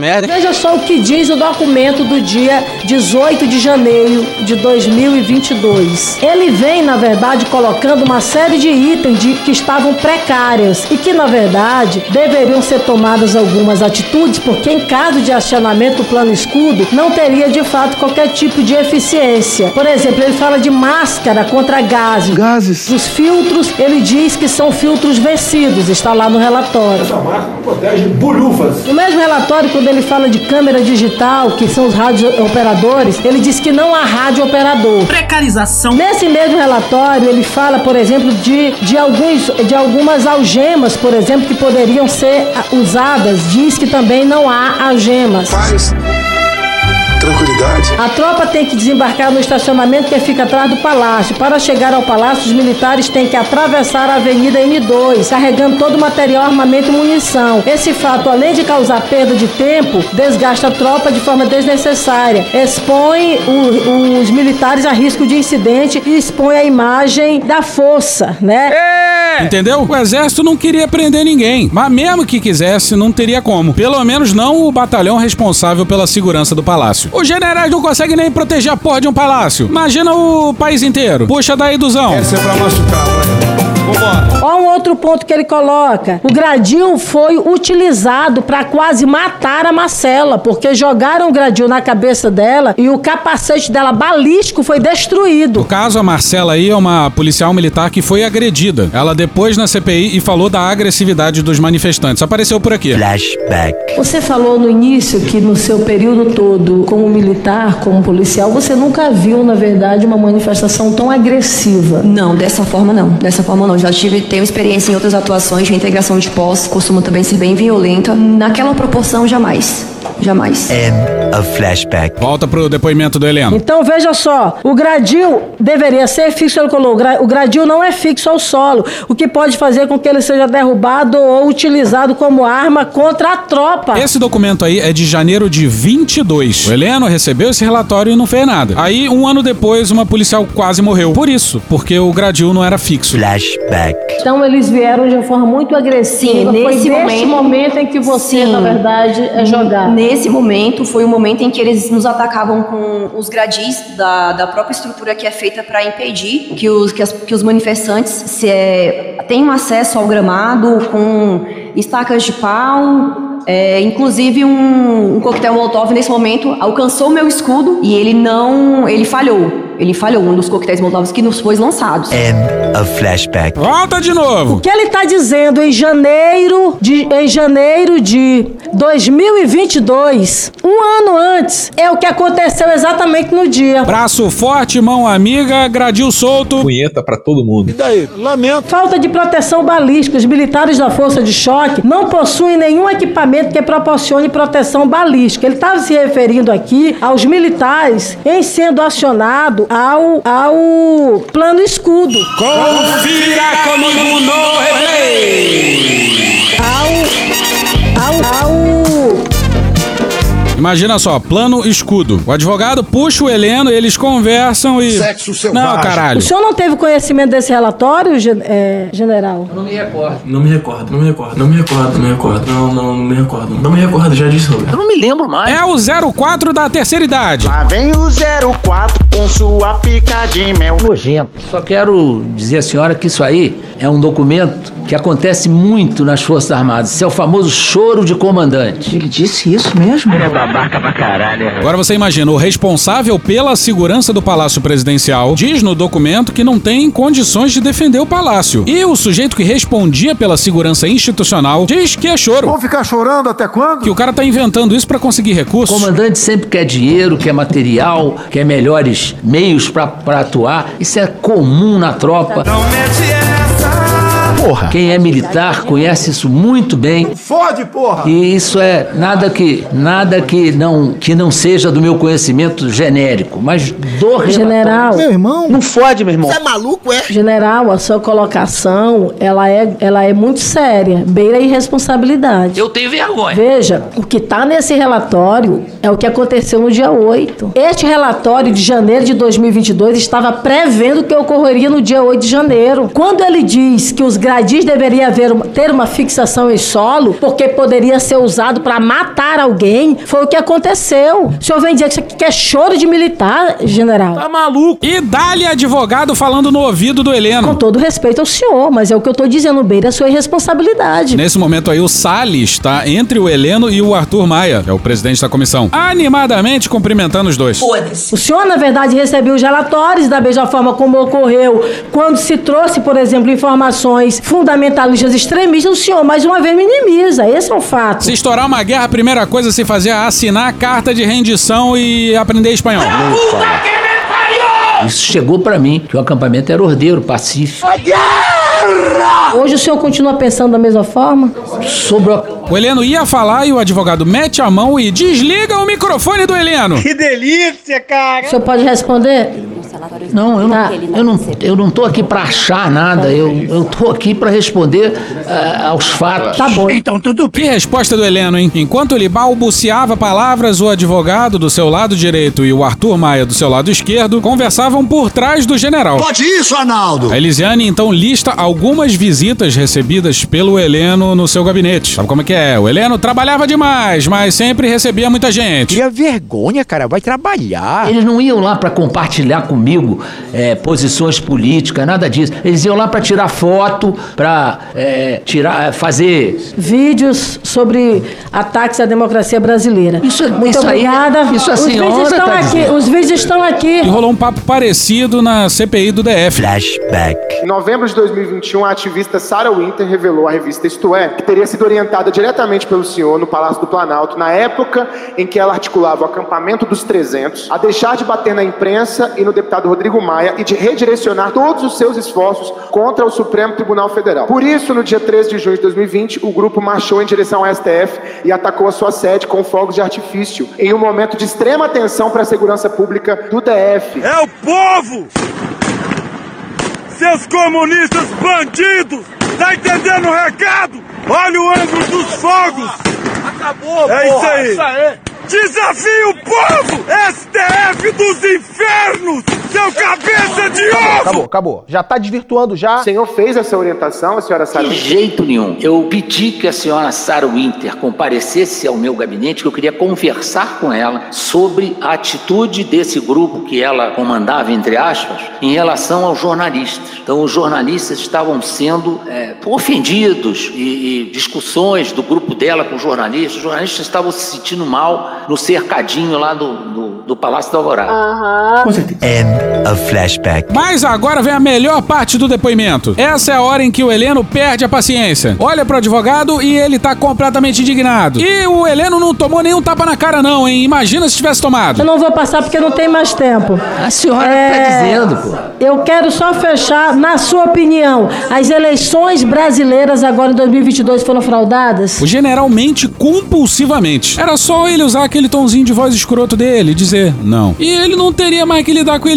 Merda. Veja só o que diz o documento do dia 18 de janeiro de 2022. Ele vem, na verdade, colocando uma série de itens de, que estavam precárias e que, na verdade, deveriam ser tomadas algumas atitudes, porque em caso de acionamento do plano escudo, não teria de fato qualquer tipo de eficiência. Por exemplo, ele fala de máscara contra gases. Gases. Os filtros, ele diz que são filtros vencidos, está lá no relatório. Essa máscara protege bolhufas. No mesmo relatório, quando ele fala de câmera digital, que são os rádio operadores, ele diz que não há rádio operador. Precarização. Nesse mesmo relatório, ele fala, por exemplo, de, de, alguns, de algumas algemas, por exemplo, que poderiam ser usadas. Diz que também não há algemas. Tranquilidade. A tropa tem que desembarcar no estacionamento que fica atrás do palácio. Para chegar ao palácio, os militares têm que atravessar a Avenida N2, carregando todo o material, armamento e munição. Esse fato, além de causar perda de tempo, desgasta a tropa de forma desnecessária, expõe o- os militares a risco de incidente e expõe a imagem da força, né? Entendeu? O exército não queria prender ninguém, mas mesmo que quisesse, não teria como. Pelo menos não o batalhão responsável pela segurança do palácio. Os generais não conseguem nem proteger a porra de um palácio. Imagina o país inteiro. Puxa daí, Duzão. Essa é pra machucar, vai. Vambora. Olha um outro ponto que ele coloca. O gradil foi utilizado para quase matar a Marcela, porque jogaram o gradil na cabeça dela e o capacete dela balístico foi destruído. No caso, a Marcela aí é uma policial militar que foi agredida. Ela depois na CPI e falou da agressividade dos manifestantes. Apareceu por aqui. Flashback. Você falou no início que no seu período todo, como militar, como policial, você nunca viu, na verdade, uma manifestação tão agressiva. Não, dessa forma não. Dessa forma não. Já tive, tenho experiência em outras atuações de integração de pós, costuma também ser bem violenta. Naquela proporção, jamais. Jamais. End of flashback. Volta pro depoimento do Heleno. Então veja só, o gradil deveria ser fixo, ele colocou, o gradil não é fixo ao solo, o que pode fazer com que ele seja derrubado ou utilizado como arma contra a tropa. Esse documento aí é de janeiro de 22. O Heleno recebeu esse relatório e não fez nada. Aí, um ano depois, uma policial quase morreu. Por isso, porque o gradil não era fixo. Flashback. Então eles vieram de uma forma muito agressiva. Sim, Foi nesse nesse momento- momento em que você, Sim. na verdade, é jogado. Nesse momento, foi o momento em que eles nos atacavam com os gradis da, da própria estrutura que é feita para impedir que os, que, as- que os manifestantes se, é, tenham acesso ao gramado com estacas de pau. é, inclusive um, um coquetel molotov nesse momento alcançou meu escudo e ele não, ele falhou. Ele falhou um dos coquetéis molotov que nos foi lançados. End of flashback. Volta de novo. O que ele está dizendo em janeiro de em janeiro de 2022, um ano antes, é o que aconteceu exatamente no dia. Braço forte, mão amiga, gradil solto. Punheta pra todo mundo. E daí? Lamento. Falta de proteção balística. Os militares da força de choque não possuem nenhum equipamento que proporcione proteção balística. Ele estava se referindo aqui aos militares em sendo acionado ao, ao plano escudo. Confira comigo no replay. Imagina só, plano escudo. O advogado puxa o Heleno, eles conversam e. Sexo Não, selvagem. caralho. O senhor não teve conhecimento desse relatório, gen- é, general? Não me recordo. Não me recordo, não me recordo, não me recordo, não me recordo, não, não, não me recordo. Não me recordo, já disse, Roberto. Eu não me lembro mais. É o 04 da terceira idade. Lá vem o 04 com sua pica de mel. Nojento. Só quero dizer à senhora que isso aí é um documento que acontece muito nas Forças Armadas. Isso é o famoso choro de comandante. Ele disse isso mesmo? Ele é babaca pra caralho. Agora você imagina, o responsável pela segurança do Palácio Presidencial diz no documento que não tem condições de defender o palácio. E o sujeito que respondia pela segurança institucional diz que é choro. Vamos ficar chorando até quando? Que o cara tá inventando isso pra conseguir O recursos. comandante sempre quer dinheiro, quer material, quer melhores meios pra pra atuar. Isso é comum na tropa. Não mete essa. Porra. Quem é militar conhece isso muito bem. Fode, porra! E isso é nada que nada que não que não seja do meu conhecimento genérico, mas do relatório. General. Meu irmão. Não fode, meu irmão. Você é maluco, é? General, a sua colocação, ela é, ela é muito séria, beira a irresponsabilidade. Eu tenho vergonha. Veja, o que está nesse relatório é o que aconteceu no dia 8. Este relatório de janeiro de 2022 estava prevendo o que ocorreria no dia 8 de janeiro. Quando ele diz que os gradis deveriam haver, ter uma fixação em solo, porque poderia ser usado para matar alguém, foi o que aconteceu. O senhor vem dizer que isso aqui é choro de militar, general? Tá maluco? E dá-lhe advogado falando no ouvido do Com Heleno. todo respeito ao senhor, mas é o que eu tô dizendo, beira a sua irresponsabilidade. Nesse momento aí, o Salles tá entre o Heleno e o Arthur Maia, que é o presidente da comissão, animadamente cumprimentando os dois. O senhor, na verdade, recebeu os relatórios da mesma forma como ocorreu quando se trouxe, por exemplo, informações fundamentalistas extremistas. O senhor, mais uma vez, minimiza. Esse é o fato. Se estourar uma guerra, a primeira coisa a se fazer é assinar a carta de rendição e aprender espanhol. Isso chegou pra mim, que o acampamento era ordeiro, pacífico. porra! Hoje o senhor continua pensando da mesma forma? Sobre O Heleno ia falar e o advogado mete a mão e desliga o microfone do Heleno. Que delícia, cara! O senhor pode responder? Não, eu não, eu não, eu não tô aqui pra achar nada. Eu, eu tô aqui pra responder ah, aos fatos. Tá bom. Então tudo Que resposta do Heleno, hein? Enquanto ele balbuciava palavras, o advogado do seu lado direito e o Arthur Maia do seu lado esquerdo conversavam por trás do general. Pode isso, Arnaldo! A Elisiane então lista algumas visitas recebidas pelo Heleno no seu gabinete. Sabe como é que é? O Heleno trabalhava demais, mas sempre recebia muita gente. Cria vergonha, cara. Vai trabalhar. Eles não iam lá pra compartilhar comigo é, posições políticas, nada disso. Eles iam lá pra tirar foto, pra é, tirar, fazer. Vídeos sobre ataques à democracia brasileira. Isso, Muito isso aí- obrigada. isso a os vídeos senhora estão tá aqui. dizendo. Os vídeos estão aqui. E rolou um papo parecido na CPI do DF. Flashback. Em novembro de 2021, a ativista Sarah Winter revelou à revista Isto É que teria sido orientada diretamente pelo senhor no Palácio do Planalto na época em que ela articulava o acampamento dos 300, a deixar de bater na imprensa e no deputado Rodrigo Maia e de redirecionar todos os seus esforços contra o Supremo Tribunal Federal. Por isso, no dia 13 de junho de 2020, o grupo marchou em direção ao STF e atacou a sua sede com fogos de artifício, em um momento de extrema tensão para a segurança pública do DF. É o povo! Seus comunistas bandidos! Tá entendendo o recado? Olha o ângulo dos fogos! Acabou, É isso aí! Desafio o povo! STF dos infernos! Seu cabeça de ovo! Acabou, acabou. Já tá desvirtuando já. O senhor fez essa orientação, a senhora Sarah De jeito nenhum. Eu pedi que a senhora Sarah Winter comparecesse ao meu gabinete, que eu queria conversar com ela sobre a atitude desse grupo que ela comandava, entre aspas, em relação aos jornalistas. Então, os jornalistas estavam sendo é, ofendidos e, e discussões do grupo dela com os jornalistas. Os jornalistas estavam se sentindo mal no cercadinho lá do, do, do Palácio da Alvorada. End of flashback. Mas agora vem a melhor parte do depoimento. Essa é a hora em que o Heleno perde a paciência. Olha pro advogado e ele tá completamente indignado. E o Heleno não tomou nenhum tapa na cara, não, hein? Imagina se tivesse tomado. Eu não vou passar porque não tem mais tempo. A senhora É, tá dizendo, pô. Eu quero só fechar, na sua opinião, as eleições brasileiras agora em 2022 foram fraudadas? O general mente compulsivamente. Era só ele usar aquele tonzinho de voz escroto dele e dizer não. E ele não teria mais que lidar com a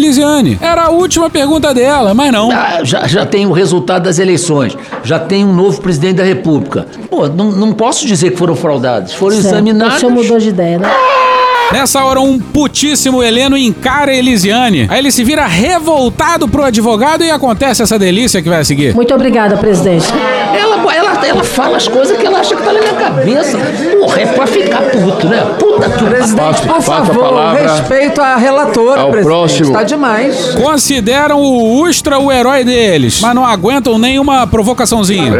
Era a última pergunta dela, mas não. Ah, já, já tem o resultado das eleições, já tem um novo presidente da República. Pô, não, não posso dizer que foram fraudados, foram Certo. examinados. O senhor mudou de ideia, né? Nessa hora, um putíssimo Heleno encara a Elisiane. Aí ele se vira revoltado pro advogado e acontece essa delícia que vai seguir. Muito obrigada, presidente. Ela, ela, ela fala as coisas que ela acha que tá na minha cabeça. Porra, é pra ficar puto, né? Puta que Presidente, por favor, respeito à relatora, ao presidente. próximo. Tá demais. Consideram o Ustra o herói deles, mas não aguentam nenhuma provocaçãozinha.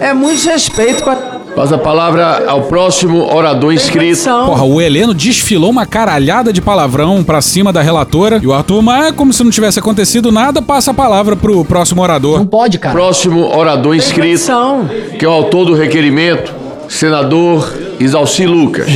É muito respeito com a... Passa a palavra ao próximo orador inscrito. Porra, o Heleno desfilou uma caralhada de palavrão pra cima da relatora e o Arthur Maia, como se não tivesse acontecido nada, passa a palavra pro próximo orador. Não pode, cara. Próximo orador inscrito, que é o autor do requerimento, senador Isalci Lucas.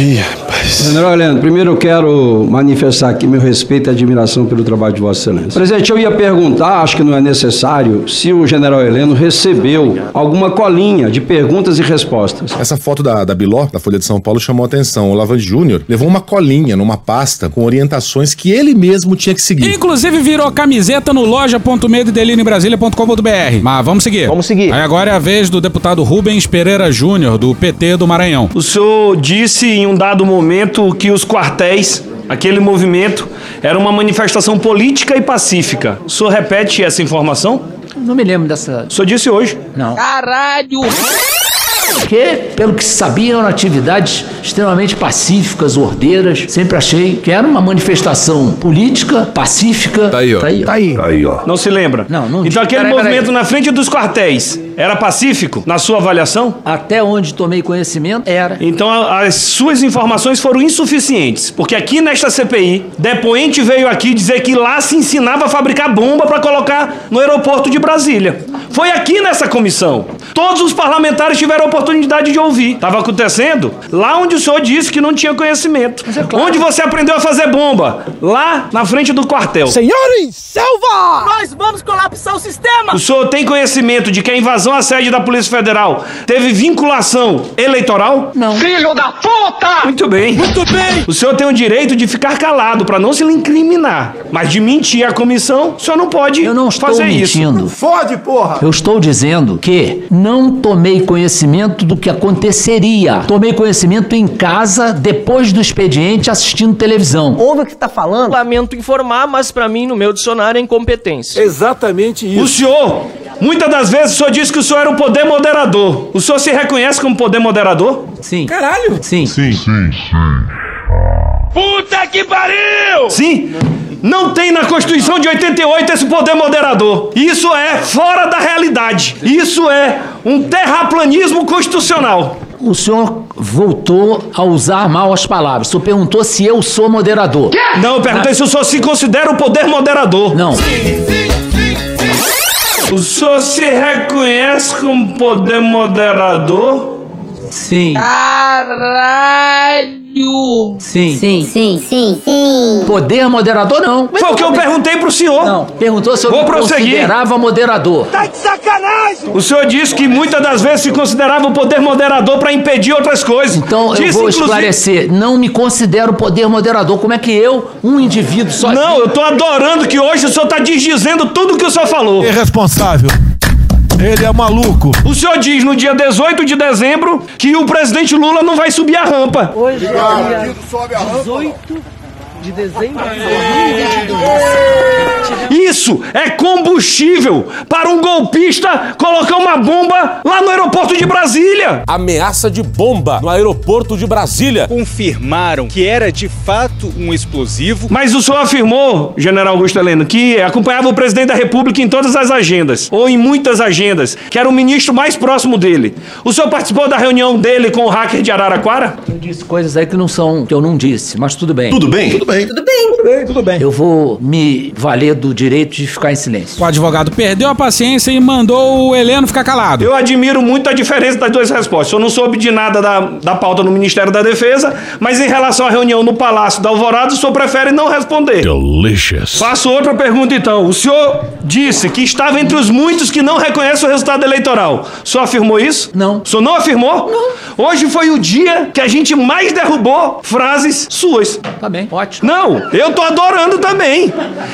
General Heleno, primeiro eu quero manifestar aqui meu respeito e admiração pelo trabalho de Vossa Excelência. Presidente, eu ia perguntar, acho que não é necessário, se o general Heleno recebeu alguma colinha de perguntas e respostas. Essa foto da, da Biló, da Folha de São Paulo, chamou a atenção. O Lavande Júnior levou uma colinha numa pasta com orientações que ele mesmo tinha que seguir. Inclusive virou camiseta no loja.medodelirioembrasilha.com.br. Mas vamos seguir. Vamos seguir. Aí agora é a vez do deputado Rubens Pereira Júnior, do PT do Maranhão. O senhor disse em um dado momento que os quartéis, aquele movimento, era uma manifestação política e pacífica. O senhor repete essa informação? Não me lembro dessa. O senhor disse hoje. Não. Caralho! Que, pelo que se sabia, eram atividades extremamente pacíficas, ordeiras. Sempre achei que era uma manifestação política, pacífica. Tá aí, ó. Tá aí, ó. Tá aí. ó. Não se lembra? Não, não Então aquele Peraí, peraí. movimento na frente dos quartéis era pacífico, na sua avaliação? Até onde tomei conhecimento, era. Então a- as suas informações foram insuficientes, porque aqui nesta CPI, depoente veio aqui dizer que lá se ensinava a fabricar bomba para colocar no aeroporto de Brasília. Foi aqui nessa comissão. Todos os parlamentares tiveram a oportunidade de ouvir. Estava acontecendo lá onde o senhor disse que não tinha conhecimento. Onde você aprendeu a fazer bomba? Lá na frente do quartel. Senhores, selva! Nós vamos colapsar o sistema! O senhor tem conhecimento de que a invasão invasão à sede da Polícia Federal teve vinculação eleitoral? Não. Filho da puta! Muito bem. Muito bem! O senhor tem o direito de ficar calado para não se lhe incriminar. Mas de mentir à comissão, o senhor não pode Eu não estou fazer isso. mentindo. Fode, porra! Eu estou dizendo que não tomei conhecimento do que aconteceria. Tomei conhecimento em casa, depois do expediente, assistindo televisão. Ouve o que tá falando? Lamento informar, mas pra mim, no meu dicionário, é incompetência. Exatamente O senhor, muitas das vezes o senhor disse que o senhor era o poder moderador. O senhor se reconhece como poder moderador? Sim. Caralho! Sim. Sim. Sim, Puta que pariu! Sim. Não tem na Constituição de 88 esse poder moderador. Isso é fora da realidade. Isso é um terraplanismo constitucional. O senhor voltou a usar mal as palavras. O senhor perguntou se eu sou moderador. Não, eu perguntei se o senhor se considera o poder moderador. Não. O senhor se reconhece como poder moderador? Sim. Caralho! Sim. Sim, sim, sim, sim. Poder moderador, não. Foi o que eu perguntei pro senhor. Não, perguntou se eu Vou me prosseguir. considerava moderador. Tá de sacanagem! O senhor disse que muitas das vezes se considerava o poder moderador para impedir outras coisas. Então eu Disse, vou inclusive- esclarecer. Não me considero poder moderador. Como é que eu, um indivíduo sozinho... Não, eu tô adorando que hoje o senhor tá desdizendo tudo que o senhor falou. Irresponsável. Ele é maluco. O senhor diz no dia 18 de dezembro que o presidente Lula não vai subir a rampa. Hoje é dia Sobe a rampa. 18 de dezembro de 2022. Isso é combustível para um golpista colocar uma bomba lá no aeroporto de Brasília. Ameaça de bomba no aeroporto de Brasília. confirmaram que era de fato um explosivo. Mas o senhor afirmou, general Augusto Heleno, que acompanhava o presidente da República em todas as agendas, ou em muitas agendas, que era o ministro mais próximo dele. O senhor participou da reunião dele com o hacker de Araraquara? Eu disse coisas aí que não são, que eu não disse, mas tudo bem. Tudo bem? Tudo bem. Tudo bem. Tudo bem, tudo bem. Eu vou me valer do direito de ficar em silêncio. O advogado perdeu a paciência e mandou o Heleno ficar calado. Eu admiro muito a diferença das duas respostas. Eu não soube de nada da, da pauta no Ministério da Defesa, mas em relação à reunião no Palácio da Alvorada, o senhor prefere não responder. Delicious. Faço outra pergunta então. O senhor disse que estava entre os muitos que não reconhecem o resultado eleitoral. O senhor afirmou isso? Não. O senhor não afirmou? Não. Hoje foi o dia que a gente mais derrubou frases suas. Tá bem, ótimo. Não, eu tô adorando também.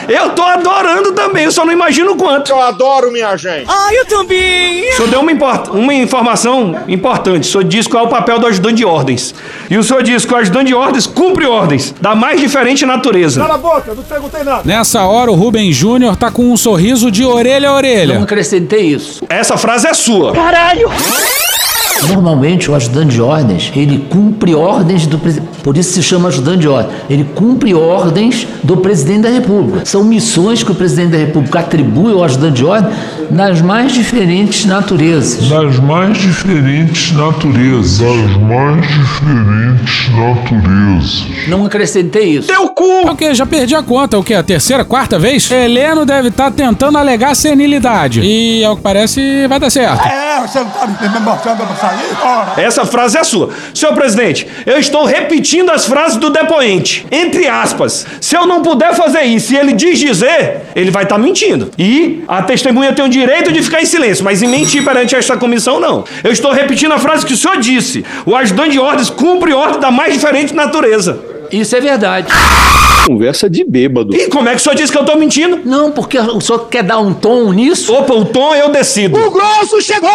Eu tô adorando também. Eu só não imagino o quanto. Eu adoro minha gente. Ah, eu também! O senhor deu uma, import- uma informação importante. O senhor disse qual é o papel do ajudante de ordens. E o senhor disse que o ajudante de ordens cumpre ordens da mais diferente natureza. Cala a boca, não perguntei nada. Nessa hora, o Rubem Júnior tá com um sorriso de orelha a Não orelha. acrescentei isso. Essa frase é sua. Caralho! Normalmente o ajudante de ordens, ele cumpre ordens do presidente. Por isso se chama ajudante de ordem. Ele cumpre ordens do presidente da República. São missões que o presidente da República atribui ao ajudante de ordem nas mais diferentes naturezas. Das mais diferentes naturezas. Das mais diferentes naturezas. Não acrescentei isso. Teu cu! É o quê? Já perdi a conta. O quê? A terceira, quarta vez? Heleno deve estar tentando alegar senilidade. E, ao que parece, vai dar certo. É, você não tá me mostrando. Essa frase é sua. Senhor presidente, eu estou repetindo as frases do depoente. Entre aspas. Se eu não puder fazer isso e ele diz dizer, ele vai estar mentindo. E a testemunha tem o direito de ficar em silêncio, mas em mentir perante esta comissão, não. Eu estou repetindo a frase que o senhor disse. O ajudante de ordens cumpre ordem da mais diferente natureza. Isso é verdade. Conversa de bêbado. E como é que o senhor disse que eu estou mentindo? Não, porque o senhor quer dar um tom nisso? Opa, o tom eu decido. O grosso chegou!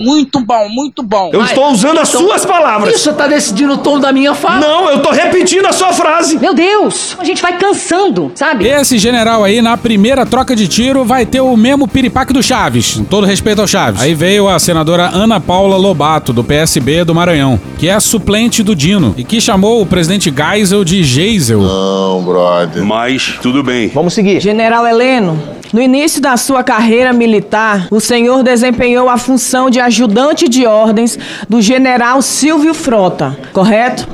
Muito bom, muito bom. Eu estou usando as Então, suas palavras. Isso tá decidindo o tom da minha fala. Não, eu estou repetindo a sua frase. Meu Deus, a gente vai cansando, sabe? Esse general aí, na primeira troca de tiro, vai ter o mesmo piripaque do Chaves. Com todo respeito ao Chaves. Aí veio a senadora Ana Paula Lobato, do PSB do Maranhão, que é a suplente do Dino, e que chamou o presidente Geisel de Geisel. Não, brother. Mas tudo bem. Vamos seguir. General Heleno, no início da sua carreira militar, o senhor desempenhou a função de ajudante de ordens do general Silvio Frota, correto?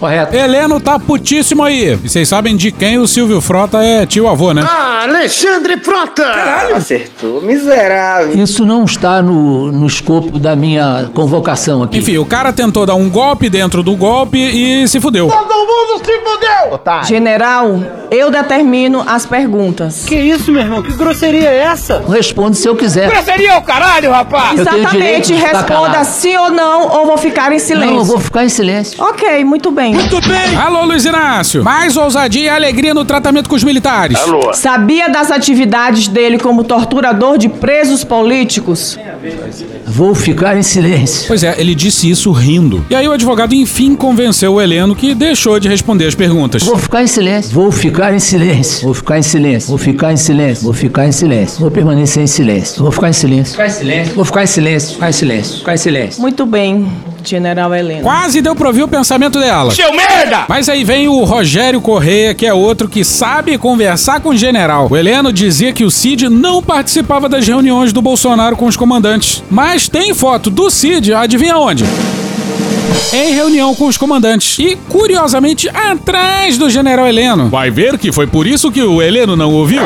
Correto. Heleno tá putíssimo aí. E vocês sabem de quem o Silvio Frota é tio avô, né? Ah, Alexandre Frota! Caralho, acertou. Miserável. Isso não está no, no escopo da minha convocação aqui. Enfim, o cara tentou dar um golpe dentro do golpe e se fudeu. Todo mundo se fudeu! General, eu determino as perguntas. Que isso, meu irmão? Que grosseria é essa? Responde se eu quiser. Grosseria é o caralho, rapaz! Exatamente, responda sim ou não, ou vou ficar em silêncio. Não, eu vou ficar em silêncio. Ok, muito bem. Muito bem! Alô, Luiz Inácio. Mais ousadia e alegria no tratamento com os militares. Alô? Sabia das atividades dele como torturador de presos políticos? Vou ficar em silêncio. Pois é, ele disse isso rindo. E aí o advogado enfim convenceu o Heleno que deixou de responder as perguntas. Vou ficar em silêncio. Vou ficar em silêncio. Vou ficar em silêncio. Vou ficar em silêncio. Vou ficar em silêncio. Vou permanecer em silêncio. Vou ficar em silêncio. Ficar em silêncio. Vou ficar em silêncio. Ficar em silêncio. Ficar em silêncio. Muito bem, General Heleno. Quase deu pra ouvir o pensamento dela. Seu merda! Mas aí vem o Rogério Correia, que é outro que sabe conversar com o general. O Heleno dizia que o Cid não participava das reuniões do Bolsonaro com os comandantes. Mas tem foto do Cid, adivinha onde? Em reunião com os comandantes. E, curiosamente, atrás do general Heleno. Vai ver que foi por isso que o Heleno não ouviu.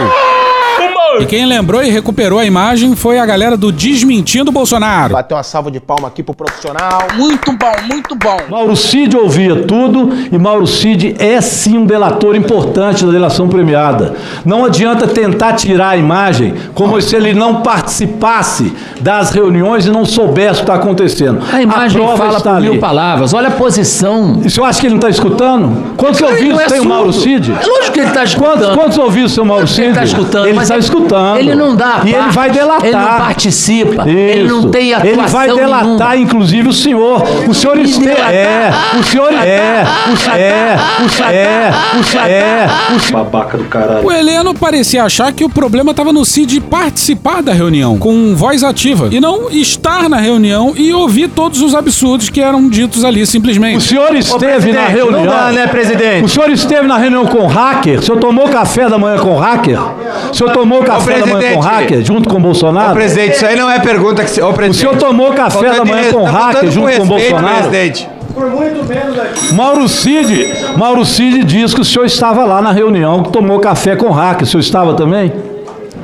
E quem lembrou e recuperou a imagem foi a galera do Desmentindo Bolsonaro. Bateu uma salva de palma aqui pro profissional. Muito bom, muito bom. Mauro Cid ouvia tudo e Mauro Cid é sim um delator importante da delação premiada. Não adianta tentar tirar a imagem como se ele não participasse das reuniões e não soubesse o que está acontecendo. A imagem prova fala está por mil ali. palavras. Olha a posição. E o senhor acha que ele não está escutando? Quantos ouvidos é tem o Mauro. Cid? É lógico que ele está escutando. Quantos, quantos ouvidos tem o Mauro Cid? Ele está escutando. Ele mas está ele- escutando. Ele não dá E ele parte. vai delatar. Ele não participa. Ele não Isso. tem atuação Ele vai delatar, nenhuma. inclusive, o senhor. O senhor? É, o senhor é, o senhor é, o senhor é, o senhor é, o senhor. Babaca do caralho. O Heleno parecia achar que o problema estava no Cid participar da reunião, com voz ativa, e não estar na reunião e ouvir todos os absurdos que eram ditos ali simplesmente. O senhor esteve na reunião. Não dá, né, presidente? O senhor esteve na reunião com o hacker? O senhor tomou café da manhã com o hacker? O senhor tomou café da manhã com o presidente. hacker junto com o Bolsonaro? Presidente, isso aí não é pergunta que... Ô, O senhor tomou café da manhã com o hacker junto com o Bolsonaro? presidente. Mauro Cid, Mauro Cid diz que o senhor estava lá na reunião que tomou café com o hacker. O senhor estava também?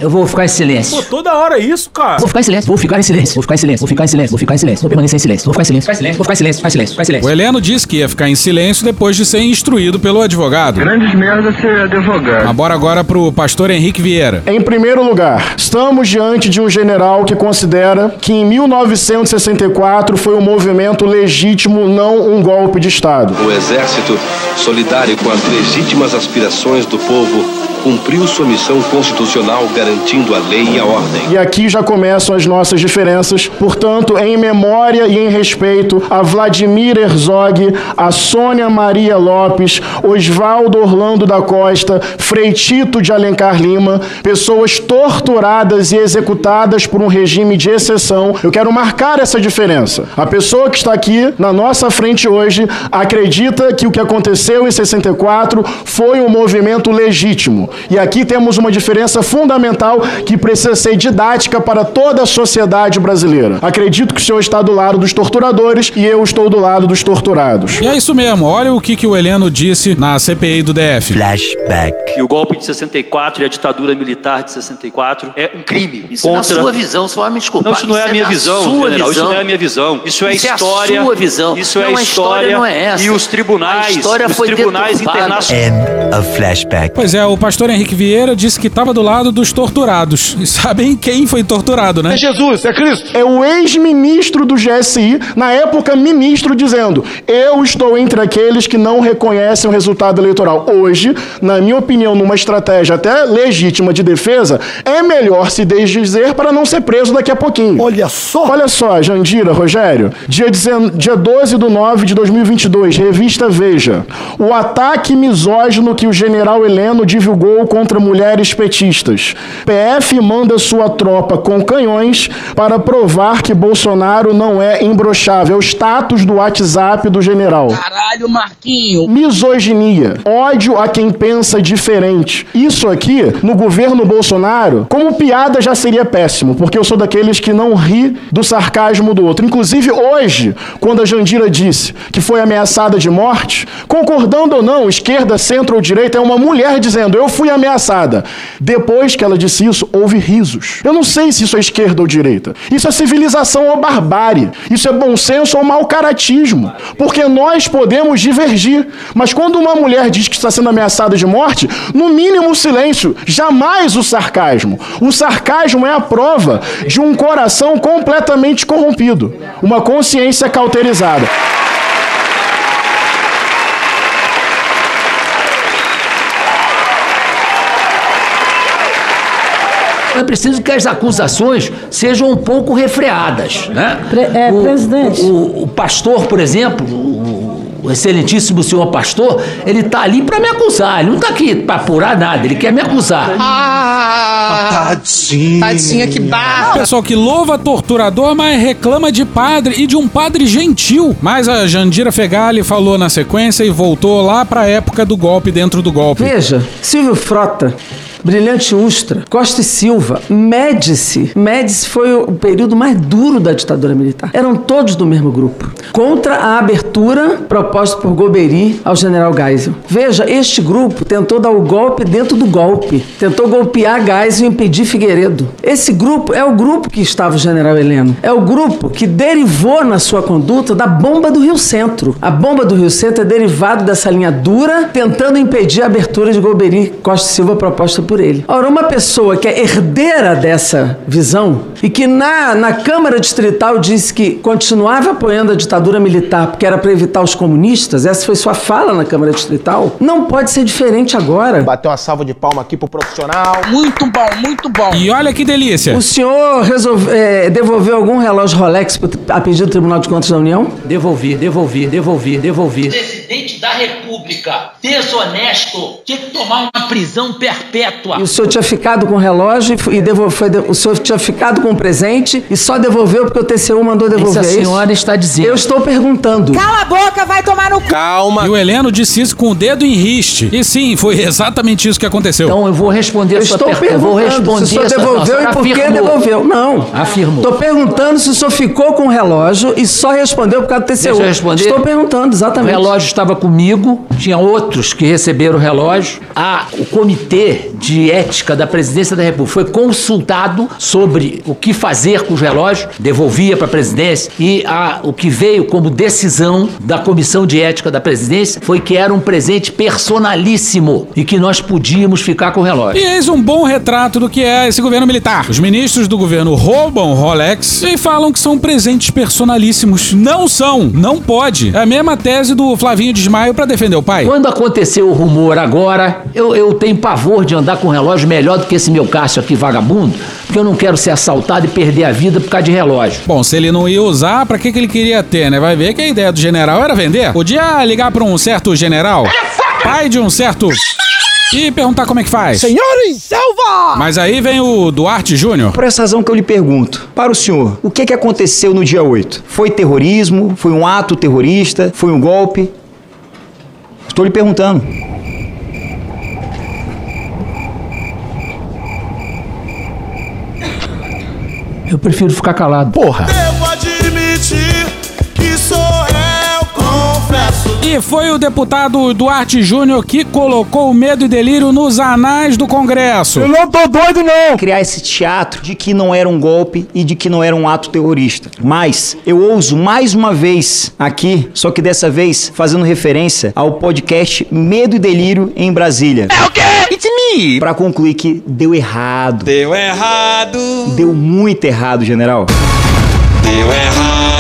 Eu vou ficar em silêncio. toda hora isso, cara. Vou ficar em silêncio. Vou ficar em silêncio. Vou ficar em silêncio. Vou ficar em silêncio. Vou ficar em silêncio. Vou permanecer em silêncio. Vou ficar em silêncio. Vou ficar em silêncio. Vou ficar em silêncio. Vou ficar em silêncio. Vou ficar em silêncio. O Heleno disse que ia ficar em silêncio depois de ser instruído pelo advogado. Grandes merda ser advogado. Mas bora agora pro pastor Henrique Vieira. Em primeiro lugar, estamos diante de um general que considera que em 1964 foi um movimento legítimo, não um golpe de Estado. O Exército, solidário com as legítimas aspirações do povo, cumpriu sua missão constitucional garantindo a lei e a ordem. E aqui já começam as nossas diferenças. Portanto, em memória e em respeito a Vladimir Herzog, a Sônia Maria Lopes, Oswaldo Orlando da Costa, Freitito de Alencar Lima, pessoas torturadas e executadas por um regime de exceção, eu quero marcar essa diferença. A pessoa que está aqui na nossa frente hoje acredita que o que aconteceu em 64 foi um movimento legítimo. E aqui temos uma diferença fundamental que precisa ser didática para toda a sociedade brasileira. Acredito que o senhor está do lado dos torturadores e eu estou do lado dos torturados. E é isso mesmo, olha o que, que o Heleno disse na CPI do DF. Flashback. E o golpe de 64 e a ditadura militar de 64 é um crime. Isso é na sua visão, só vai me desculpar. Não, isso não é a Isso minha na visão, sua general. Isso visão. não é a minha visão. Isso é Isso é a história. sua visão. Isso Não, é a história não é essa. E os tribunais, A história os foi tribunais internacionais. End of flashback. Pois é, o pastor Henrique Vieira disse que estava do lado dos torturados. E sabem quem foi torturado, né? Jesus, é Cristo. É o ex-ministro do GSI, na época ministro, dizendo: Eu estou entre aqueles que não reconhecem o resultado eleitoral. Hoje, na minha opinião, numa estratégia até legítima de defesa, é melhor se desdizer para não ser preso daqui a pouquinho. Olha só. Olha só, Jandira, Rogério. Dia, dezen- dia 12 de 9 de 2022, revista Veja. O ataque misógino que o general Heleno divulgou contra mulheres petistas. PF manda sua tropa com canhões para provar que Bolsonaro não é imbrochável. É o status do WhatsApp do general. Caralho, Marquinho. Misoginia, ódio a quem pensa diferente. Isso aqui, no governo Bolsonaro, como piada já seria péssimo, porque eu sou daqueles que não ri do sarcasmo do outro. Inclusive hoje, quando a Jandira disse que foi ameaçada de morte, concordando ou não, esquerda, centro ou direita, é uma mulher dizendo eu fui ameaçada. Depois que ela disse isso, houve risos. Eu não sei se isso é esquerda ou direita. Isso é civilização ou barbárie. Isso é bom senso ou mau caratismo. Porque nós podemos divergir. Mas quando uma mulher diz que está sendo ameaçada de morte, no mínimo o silêncio, jamais o sarcasmo. O sarcasmo é a prova de um coração completamente corrompido, uma consciência cauterizada. É preciso que as acusações sejam um pouco refreadas. Né? é, o, presidente. O, o pastor, por exemplo, o, excelentíssimo senhor pastor, ele está ali para me acusar. Ele não está aqui para apurar nada, ele quer me acusar. Ah, tadinho. Tadinha, que barra. Pessoal que louva torturador, mas reclama de padre e de um padre gentil. Mas a Jandira Fegali falou na sequência e voltou lá para a época do golpe dentro do golpe. Veja, Silvio Frota Brilhante Ustra, Costa e Silva, Médici. Médici foi o período mais duro da ditadura militar. Eram todos do mesmo grupo. Contra a abertura proposta por Goberi ao general Geisel. Veja, este grupo tentou dar o golpe dentro do golpe. Tentou golpear Geisel e impedir Figueiredo. Esse grupo é o grupo que estava o general Heleno. É o grupo que derivou na sua conduta da bomba do Rio Centro. A bomba do Rio Centro é derivado dessa linha dura, tentando impedir a abertura de Goberi Costa e Silva proposta por ele. Ora, uma pessoa que é herdeira dessa visão e que na, na Câmara Distrital disse que continuava apoiando a ditadura militar porque era para evitar os comunistas, essa foi sua fala na Câmara Distrital, não pode ser diferente agora. Bateu uma salva de palma aqui pro profissional. Muito bom, muito bom. E olha que delícia. O senhor resolve, é, devolveu algum relógio Rolex a pedido do Tribunal de Contas da União? Devolvi, devolvi, devolvi, devolvi. República, desonesto, tinha que tomar uma prisão perpétua. E o senhor tinha ficado com o relógio e devolveu, o senhor tinha ficado com o presente e só devolveu porque o TCU mandou devolver. Isso a é senhora está dizendo. Eu estou perguntando. Cala a boca, vai tomar no Calma. E o Heleno disse isso com o dedo em riste. E sim, foi exatamente isso que aconteceu. Então eu vou responder eu a sua estou pergunta. Eu vou responder se o senhor essa- devolveu e por que devolveu. Não. Afirmou. Estou perguntando se o senhor ficou com o relógio e só respondeu por causa do TCU. Deixa eu responder. Estou perguntando, O exatamente. relógio estava comigo, tinha outros que receberam o relógio. A, o Comitê de Ética da Presidência da República foi consultado sobre o que fazer com os relógios, devolvia para a presidência. E a, o que veio como decisão da Comissão de Ética da Presidência foi que era um presente personalíssimo e que nós podíamos ficar com o relógio. E eis um bom retrato do que é esse governo militar. Os ministros do governo roubam Rolex e falam que são presentes personalíssimos. Não são, não pode. É a mesma tese do Flavinho Desmaio para defender o pai. Quando aconteceu o rumor agora, eu, eu tenho pavor de andar com um relógio melhor do que esse meu Cássio aqui vagabundo, porque eu não quero ser assaltado e perder a vida por causa de relógio. Bom, se ele não ia usar, pra que, que ele queria ter, né? Vai ver que a ideia do general era vender. Podia ligar pra um certo general, pai de um certo. E perguntar como é que faz. Senhores, selva! Mas aí vem o Duarte Júnior. Por essa razão que eu lhe pergunto, para o senhor, o que, que aconteceu no dia 8? Foi terrorismo? Foi um ato terrorista? Foi um golpe? Estou lhe perguntando. Eu prefiro ficar calado. Porra! E foi o deputado Duarte Júnior que colocou o medo e delírio nos anais do Congresso. não tô doido, não! Criar esse teatro de que não era um golpe e de que não era um ato terrorista. Mas eu ouso mais uma vez aqui, só que dessa vez fazendo referência ao podcast Medo e Delírio em Brasília. É o quê? It's me! Pra concluir que deu errado. Deu errado. Deu muito errado, general. Deu errado.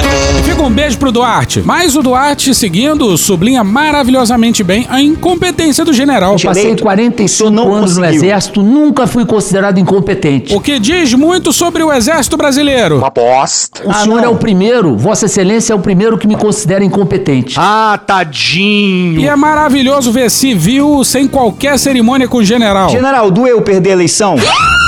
Fica um beijo pro Duarte. Mas o Duarte, seguindo, sublinha maravilhosamente bem a incompetência do general. Eu passei 45 anos no Exército, nunca fui considerado incompetente. O que diz muito sobre o Exército Brasileiro. Uma bosta. O senhor é o primeiro, Vossa Excelência é o primeiro que me considera incompetente. Ah, tadinho. E é maravilhoso ver civil sem qualquer cerimônia com o general. General, doeu perder a eleição?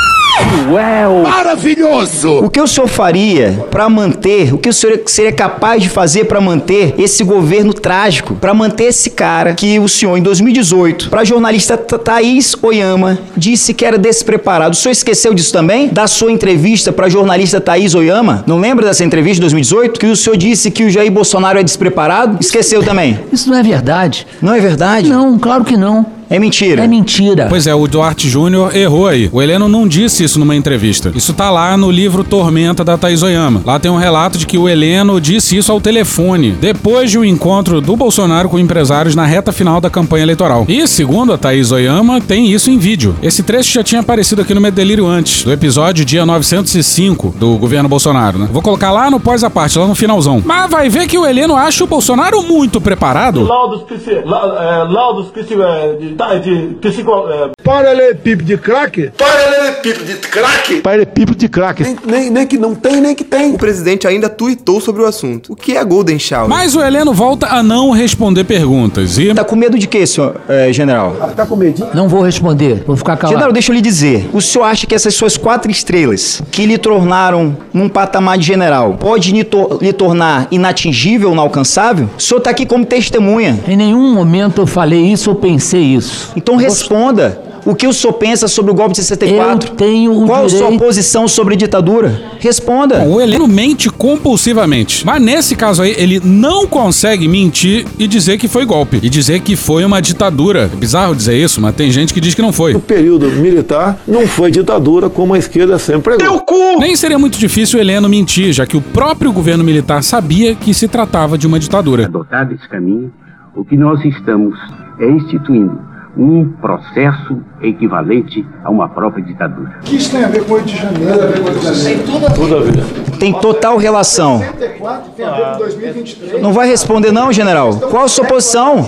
Cruel. Maravilhoso. O que o senhor faria para manter, o que o senhor seria capaz de fazer para manter esse governo trágico, para manter esse cara que o senhor em 2018, para a jornalista Tha- Thaís Oyama, disse que era despreparado. O senhor esqueceu disso também? Da sua entrevista para a jornalista Thaís Oyama? Não lembra dessa entrevista de 2018 que o senhor disse que o Jair Bolsonaro é despreparado? Esqueceu também? Isso não é verdade. Não é verdade? Não, claro que não. É mentira. É mentira. Pois é, o Duarte Júnior errou aí. O Heleno não disse isso numa entrevista. Isso tá lá no livro Tormenta da Thaís Oyama. Lá tem um relato de que o Heleno disse isso ao telefone, depois de um encontro do Bolsonaro com empresários na reta final da campanha eleitoral. E, segundo a Thaís Oyama, tem isso em vídeo. Esse trecho já tinha aparecido aqui no Medelírio antes, do episódio dia 905 do governo Bolsonaro, né? Vou colocar lá no pós a parte, lá no finalzão. Mas vai ver que o Heleno acha o Bolsonaro muito preparado. Laudos psi- la- é, laudos psi- é, de, de psico, é, Paralelepípedo de craque? Paralelepípedo de craque? Paralelepípedo de craque. Nem, nem, nem que não tem, nem que tem. O presidente ainda tuitou sobre o assunto. O que é Golden Shower? Mas o Heleno volta a não responder perguntas e. Tá com medo de quê, senhor eh, general? Tá com medinho? Não vou responder, vou ficar calado. General, deixa eu lhe dizer. O senhor acha que essas suas quatro estrelas, que lhe tornaram num patamar de general, pode lhe, tor- lhe tornar inatingível, inalcançável? O senhor tá aqui como testemunha. Em nenhum momento eu falei isso ou pensei isso. Então responda. O que o senhor pensa sobre o golpe de 64? Eu tenho o Qual a sua direito- posição sobre a ditadura? Responda. Bom, o Heleno mente compulsivamente. Mas nesse caso aí, ele não consegue mentir e dizer que foi golpe. E dizer que foi uma ditadura. É bizarro dizer isso, mas tem gente que diz que não foi. O período militar não foi ditadura como a esquerda sempre pregou. Nem seria muito difícil o Heleno mentir, já que o próprio governo militar sabia que se tratava de uma ditadura. adotado esse caminho, o que nós estamos é instituindo um processo equivalente a uma própria ditadura. O que isso tem a ver com 8 de janeiro? Tem a ver com 8 de janeiro? Tudo a ver. Tem total relação. 64 tem a ver com 2023. Não vai responder não, general? Qual a sua posição?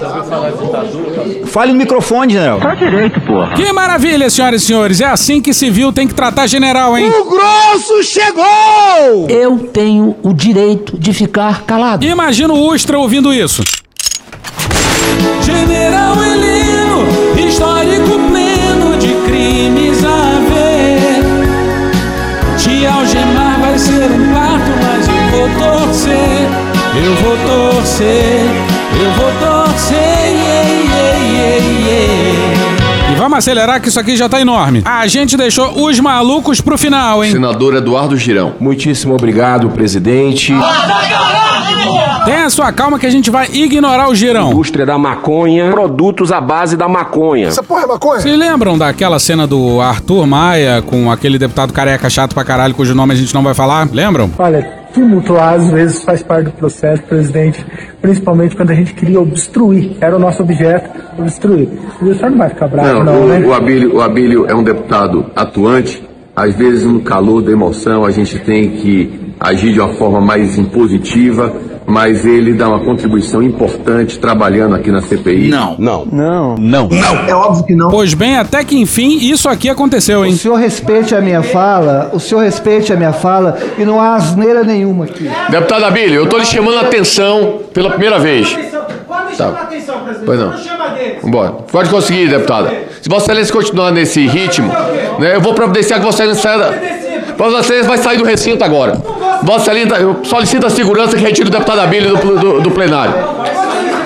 Fale no microfone, general. Tá direito, porra. Que maravilha, senhoras e senhores. É assim que civil tem que tratar general, hein? O grosso chegou! Eu tenho o direito de ficar calado. Imagina o Ustra ouvindo isso. General Heleno, histórico pleno de crimes a ver. Te algemar vai ser um parto, mas eu vou torcer. Eu vou torcer, eu vou torcer. Yeah, yeah, yeah, yeah. E vamos acelerar que isso aqui já tá enorme. A gente deixou os malucos pro final, hein? Senador Eduardo Girão. Muitíssimo obrigado, presidente. Muitíssimo Tenha sua calma que a gente vai ignorar o girão. Indústria da maconha, produtos à base da maconha. Essa porra é maconha? Vocês lembram daquela cena do Arthur Maia com aquele deputado careca chato pra caralho, cujo nome a gente não vai falar? Lembram? Olha, tumultuar às vezes faz parte do processo, presidente, principalmente quando a gente queria obstruir. Era o nosso objeto, obstruir. O senhor não vai ficar bravo, Não, não, o, né? o, Abílio, o Abílio é um deputado atuante. Às vezes, no calor da emoção, a gente tem que agir de uma forma mais impositiva, mas ele dá uma contribuição importante trabalhando aqui na CPI. Não. Não. Não. Não. É óbvio que não. Pois bem, até que enfim isso aqui aconteceu, hein? O senhor respeite a minha fala, o senhor respeite a minha fala e não há asneira nenhuma aqui. Deputado Abílio, eu estou lhe chamando a atenção pela primeira vez. Podem Tá. chamar atenção, presidente. Pois não. Não chama deles. Vambora. Pode conseguir, deputada. Se Vossa Excelência continuar nesse ritmo, né, eu vou providenciar que Vossa Excelência saia da... Vossa Excelência vai sair do recinto agora. Vossa Excelência, eu solicito a segurança que retire o deputado Abílio do, do, do plenário.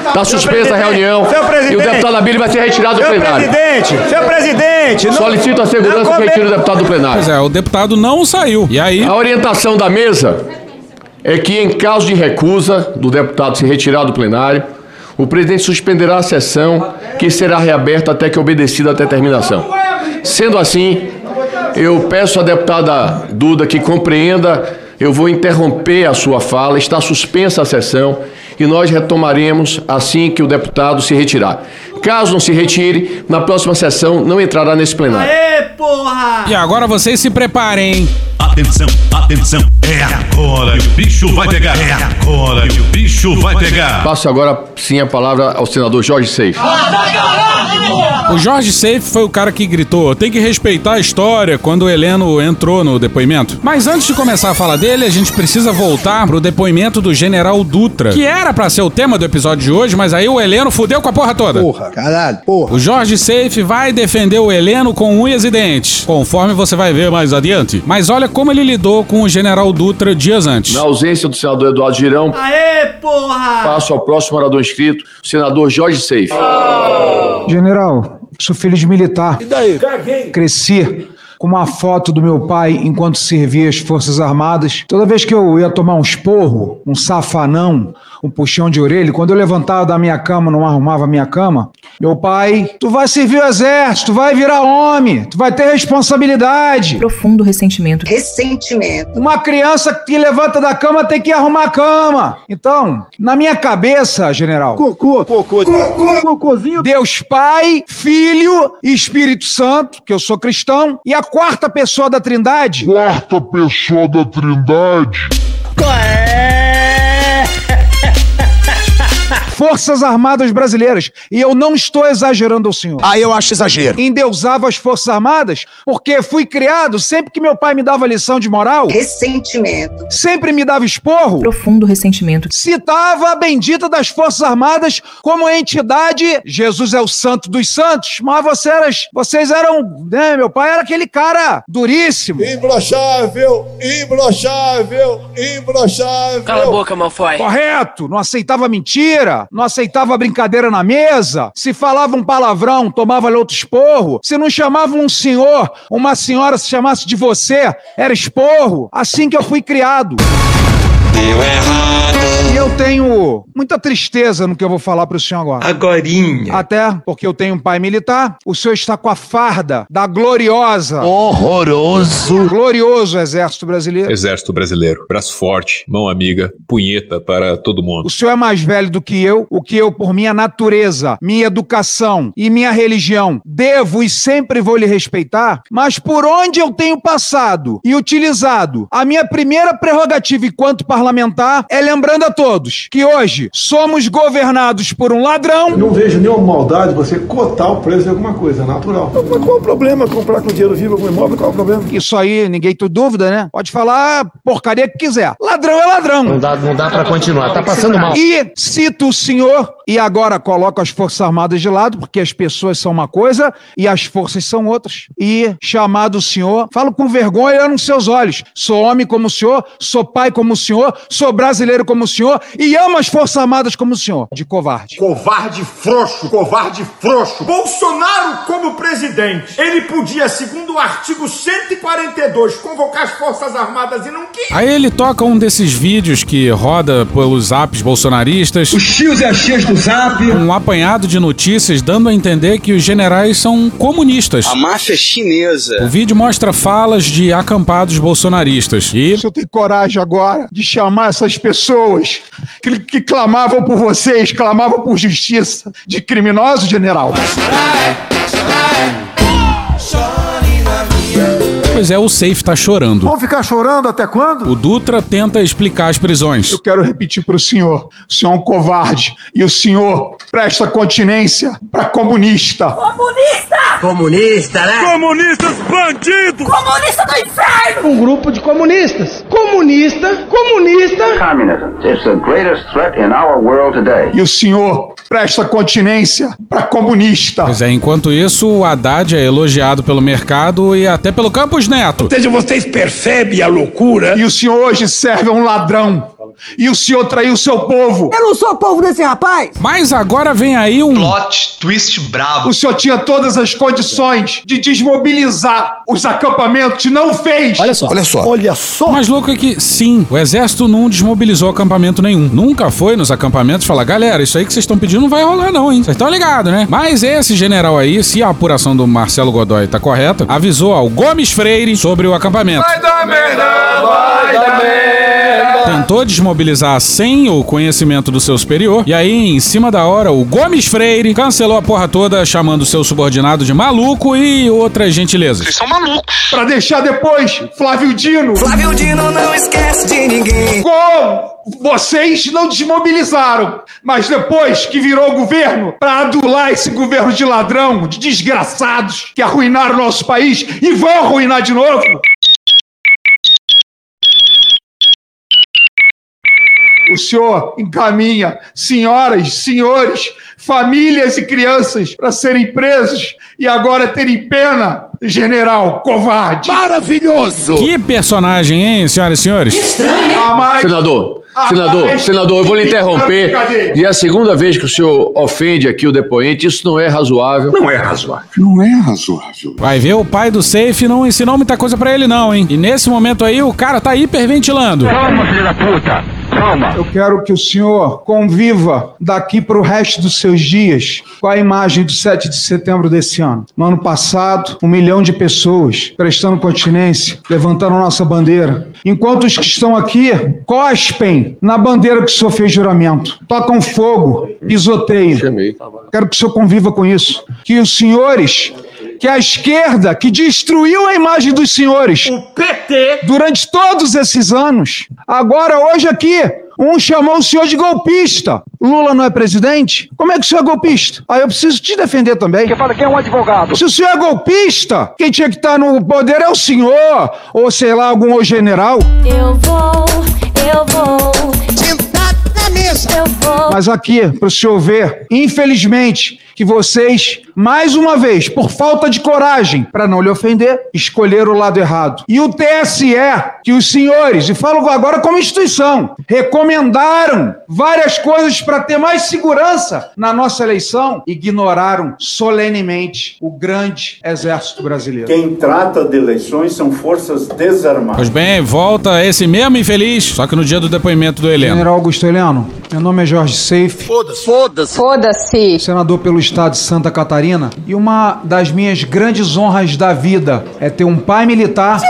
Está suspensa a reunião Seu presidente. e o deputado Abílio vai ser retirado do Seu plenário. presidente, seu presidente. não- Solicito a segurança que retire o deputado do plenário. Pois é, o deputado não saiu. E aí? A orientação da mesa é que, em caso de recusa do deputado se retirar do plenário, o presidente suspenderá a sessão, que será reaberta até que obedecida a determinação. Sendo assim, eu peço à deputada Duda que compreenda, eu vou interromper a sua fala, está suspensa a sessão e nós retomaremos assim que o deputado se retirar. Caso não se retire, na próxima sessão não entrará nesse plenário. Ê, porra! E agora vocês se preparem, hein? Atenção, atenção, é agora que o bicho vai pegar. É agora que o bicho vai pegar. Passo agora sim a palavra ao senador Jorge caralho! O Jorge Safe foi o cara que gritou: tem que respeitar a história quando o Heleno entrou no depoimento. Mas antes de começar a falar dele, a gente precisa voltar pro depoimento do General Dutra, que era pra ser o tema do episódio de hoje, mas aí o Heleno fudeu com a porra toda. Porra, caralho, porra. O Jorge Safe vai defender o Heleno com unhas e dentes, conforme você vai ver mais adiante. Mas olha como ele lidou com o General Dutra dias antes. Na ausência do senador Eduardo Girão, Aê, porra! passo ao próximo orador inscrito, o senador Jorge Seif. General, sou filho de militar. E daí? Cresci com uma foto do meu pai enquanto servia as Forças Armadas. Toda vez que eu ia tomar um esporro, um safanão, um puxão de orelha, quando eu levantava da minha cama, não arrumava a minha cama, meu pai, tu vai servir o exército, tu vai virar homem, tu vai ter responsabilidade. Profundo ressentimento. Ressentimento. Uma criança que levanta da cama tem que arrumar a cama. Então, na minha cabeça, general, Cocô, cocô, cocô, cocôzinho. Deus Pai, Filho e Espírito Santo, que eu sou cristão, e a quarta pessoa da Trindade. Quarta pessoa da Trindade. Forças Armadas Brasileiras. E eu não estou exagerando ao senhor. Aí eu acho exagero. Endeusava as Forças Armadas porque fui criado sempre que meu pai me dava lição de moral. Ressentimento. Sempre me dava esporro. Profundo ressentimento. Citava a bendita das Forças Armadas como entidade. Jesus é o santo dos santos. Mas você eras, vocês eram. Né, meu pai era aquele cara duríssimo. Imbrochável, imbrochável, imbrochável. Cala a boca, Malfoy. Correto, não aceitava mentira, não aceitava brincadeira na mesa. Se falava um palavrão, tomava outro esporro. Se não chamava um senhor, uma senhora se chamasse de você, era esporro. Assim que eu fui criado. Deu errado. E eu tenho muita tristeza no que eu vou falar pro senhor agora. Agorinha. Até porque eu tenho um pai militar, o senhor está com a farda da gloriosa. Horroroso. Glorioso Exército Brasileiro. Exército Brasileiro. Braço forte, mão amiga, punheta para todo mundo. O senhor é mais velho do que eu, o que eu, por minha natureza, minha educação e minha religião, devo e sempre vou lhe respeitar, mas por onde eu tenho passado e utilizado a minha primeira prerrogativa enquanto parlamentar é lembrando a todos que hoje somos governados por um ladrão. Não vejo nenhuma maldade você cotar o preço de alguma coisa, é natural. Mas qual o problema comprar com dinheiro vivo algum imóvel? Qual o problema? Isso aí, ninguém tem dúvida, né? Pode falar porcaria que quiser. Ladrão é ladrão. Não dá, não dá pra continuar, tá passando mal. E cito o senhor, e agora coloco as Forças Armadas de lado, porque as pessoas são uma coisa e as forças são outras. E chamado o senhor, falo com vergonha nos seus olhos. Sou homem como o senhor, sou pai como o senhor, sou brasileiro como o senhor e amo as Forças Armadas como o senhor. De covarde. Covarde frouxo, covarde frouxo. Bolsonaro, como presidente, ele podia, segundo o artigo 142, convocar as Forças Armadas e não quis. Aí ele toca um desses vídeos que roda pelos apps bolsonaristas. Os tios e as tias do zap. Um apanhado de notícias dando a entender que os generais são comunistas. A máfia chinesa. O vídeo mostra falas de acampados bolsonaristas. E Se eu tenho coragem agora de chamar essas pessoas que, que clamavam por vocês, clamavam por justiça, de criminosos, general. Pois é, o Safe tá chorando. Vão ficar chorando até quando? O Dutra tenta explicar as prisões. Eu quero repetir para o senhor: o senhor é um covarde e o senhor presta continência para comunista. Comunista! Comunista, né? Comunistas bandidos! Comunista do inferno! Um grupo de comunistas. Comunista, comunista. Communism is the greatest threat in our world today. E o senhor presta continência para comunista. Pois é, enquanto isso, o Haddad é elogiado pelo mercado e até pelo Campos Neto. Ou seja, vocês percebem a loucura? E o senhor hoje serve a um ladrão. E o senhor traiu seu povo. Eu não sou povo desse rapaz! Mas agora vem aí um. Plot twist brabo. O senhor tinha todas as condições de desmobilizar os acampamentos e não fez. Olha só. Olha só. Olha só. Mas louco é que, sim, o exército não desmobilizou acampamento nenhum. Nunca foi nos acampamentos falar, galera, isso aí que vocês estão pedindo não vai rolar não, hein? Vocês estão ligados, né? Mas esse general aí, se a apuração do Marcelo Godoy tá correta, avisou ao Gomes Freire sobre o acampamento. Vai dar merda, vai dar merda. Tentou desmobilizar sem o conhecimento do seu superior, e aí, em cima da hora, o Gomes Freire cancelou a porra toda, chamando seu subordinado de maluco e outras gentilezas. Vocês são malucos. Pra deixar depois, Flávio Dino. Flávio Dino não esquece de ninguém. Como vocês não desmobilizaram, mas depois que virou governo, pra adular esse governo de ladrão, de desgraçados, que arruinaram o nosso país e vão arruinar de novo. O senhor encaminha senhoras, senhores, famílias e crianças para serem presos e agora terem pena, general covarde. Maravilhoso! Que personagem, hein, senhoras e senhores? Ah, mas- Senador, senador, senador, eu vou lhe interromper. E é a segunda vez que o senhor ofende aqui o depoente, isso não é razoável. Não é razoável. Não é razoável. Vai ver, o pai do Safe não ensinou muita coisa pra ele, não, hein? E nesse momento aí, o cara tá hiperventilando. Calma, filho da puta. Calma. Eu quero que o senhor conviva daqui para o resto dos seus dias com a imagem do 7 de setembro desse ano. No ano passado, um milhão de pessoas prestando continência, levantando nossa bandeira. Enquanto os que estão aqui cospem na bandeira que o senhor fez juramento, tocam fogo, pisoteiam. Quero que o senhor conviva com isso. Que os senhores que a esquerda, que destruiu a imagem dos senhores. O PT. Durante todos esses anos. Agora, hoje aqui, um chamou o senhor de golpista. Lula não é presidente? Como é que o senhor é golpista? Aí eu preciso te defender também. Quem fala que é um advogado. Se o senhor é golpista, quem tinha que estar no poder é o senhor. Ou sei lá, algum general. Eu vou, eu vou. Sentado na mesa. Eu vou. Mas aqui, para o senhor ver, infelizmente, que vocês, mais uma vez, por falta de coragem, para não lhe ofender, escolheram o lado errado. E o TSE, que os senhores, e falo agora como instituição, recomendaram várias coisas para ter mais segurança na nossa eleição, ignoraram solenemente o grande exército brasileiro. Quem trata de eleições são forças desarmadas. Pois bem, volta esse mesmo infeliz, só que no dia do depoimento do Heleno. General Augusto Heleno, meu nome é Jorge Seife. Foda-se. Foda-se. Foda-se. Senador pelo estado de Santa Catarina. E uma das minhas grandes honras da vida é ter um pai militar.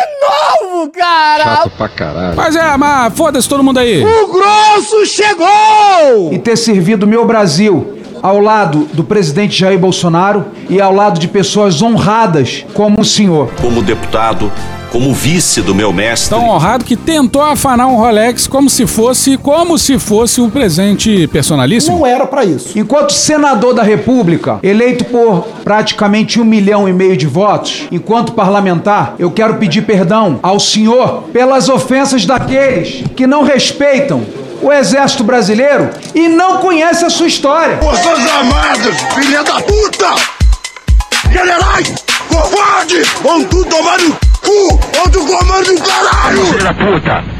Novo, cara. pra caralho. Mas é, mas foda-se todo mundo aí. O grosso chegou! E ter servido meu Brasil ao lado do presidente Jair Bolsonaro e ao lado de pessoas honradas como o senhor. Como deputado, como vice do meu mestre. Tão honrado que tentou afanar um Rolex como se fosse, como se fosse um presente personalíssimo. Não era para isso. Enquanto senador da República, eleito por praticamente um milhão e meio de votos, enquanto parlamentar, eu quero pedir perdão ao senhor pelas ofensas daqueles que não respeitam o exército brasileiro e não conhecem a sua história. Forças Armadas, filha da puta! Generais, covarde! Vão tudo tomar no cu! Comando do caralho! Filha da puta!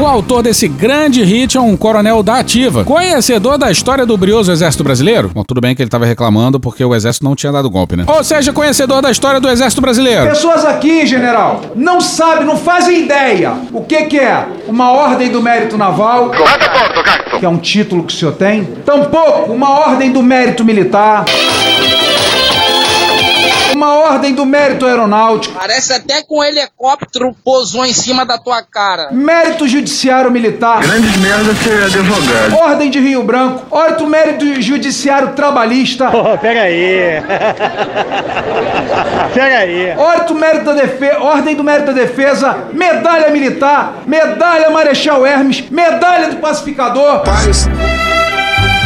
O autor desse grande hit é um coronel da ativa, conhecedor da história do brioso exército brasileiro. Bom, tudo bem que ele tava reclamando porque o exército não tinha dado golpe, né? Ou seja, conhecedor da história do exército brasileiro. Pessoas aqui, general, não sabem, não fazem ideia o que, que é uma ordem do mérito naval, que é um título que o senhor tem, tampouco uma ordem do mérito militar, uma ordem do mérito aeronáutico, Parece até que um helicóptero pousou em cima da tua cara. mérito judiciário militar, Grandes merda ser advogado. ordem de Rio Branco, ordem do mérito judiciário trabalhista, pega aí. pega aí. Ordem do Mérito da Defesa, Ordem do Mérito da Defesa, Medalha Militar, Medalha Marechal Hermes, Medalha do Pacificador. Paz.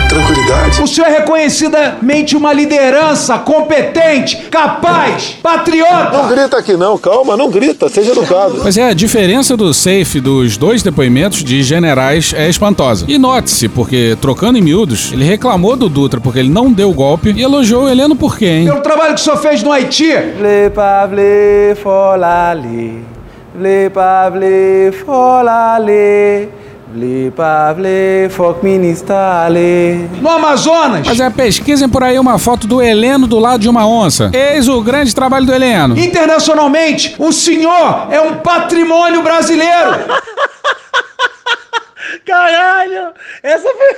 Tranquilidade. O senhor é reconhecidamente uma liderança competente, capaz, patriota. Não grita aqui não, calma, não grita, seja educado. Mas é, a diferença do safe dos dois depoimentos de generais é espantosa. E note-se, porque trocando em miúdos, ele reclamou do Dutra porque ele não deu golpe e elogiou o Heleno por quê, hein? Pelo trabalho que o senhor fez no Haiti. Vle pa vle folale, vle pa vle folale, No Amazonas. Mas é, pesquisem por aí uma foto do Heleno do lado de uma onça. Eis o grande trabalho do Heleno. Internacionalmente, o senhor é um patrimônio brasileiro. Caralho! Essa foi.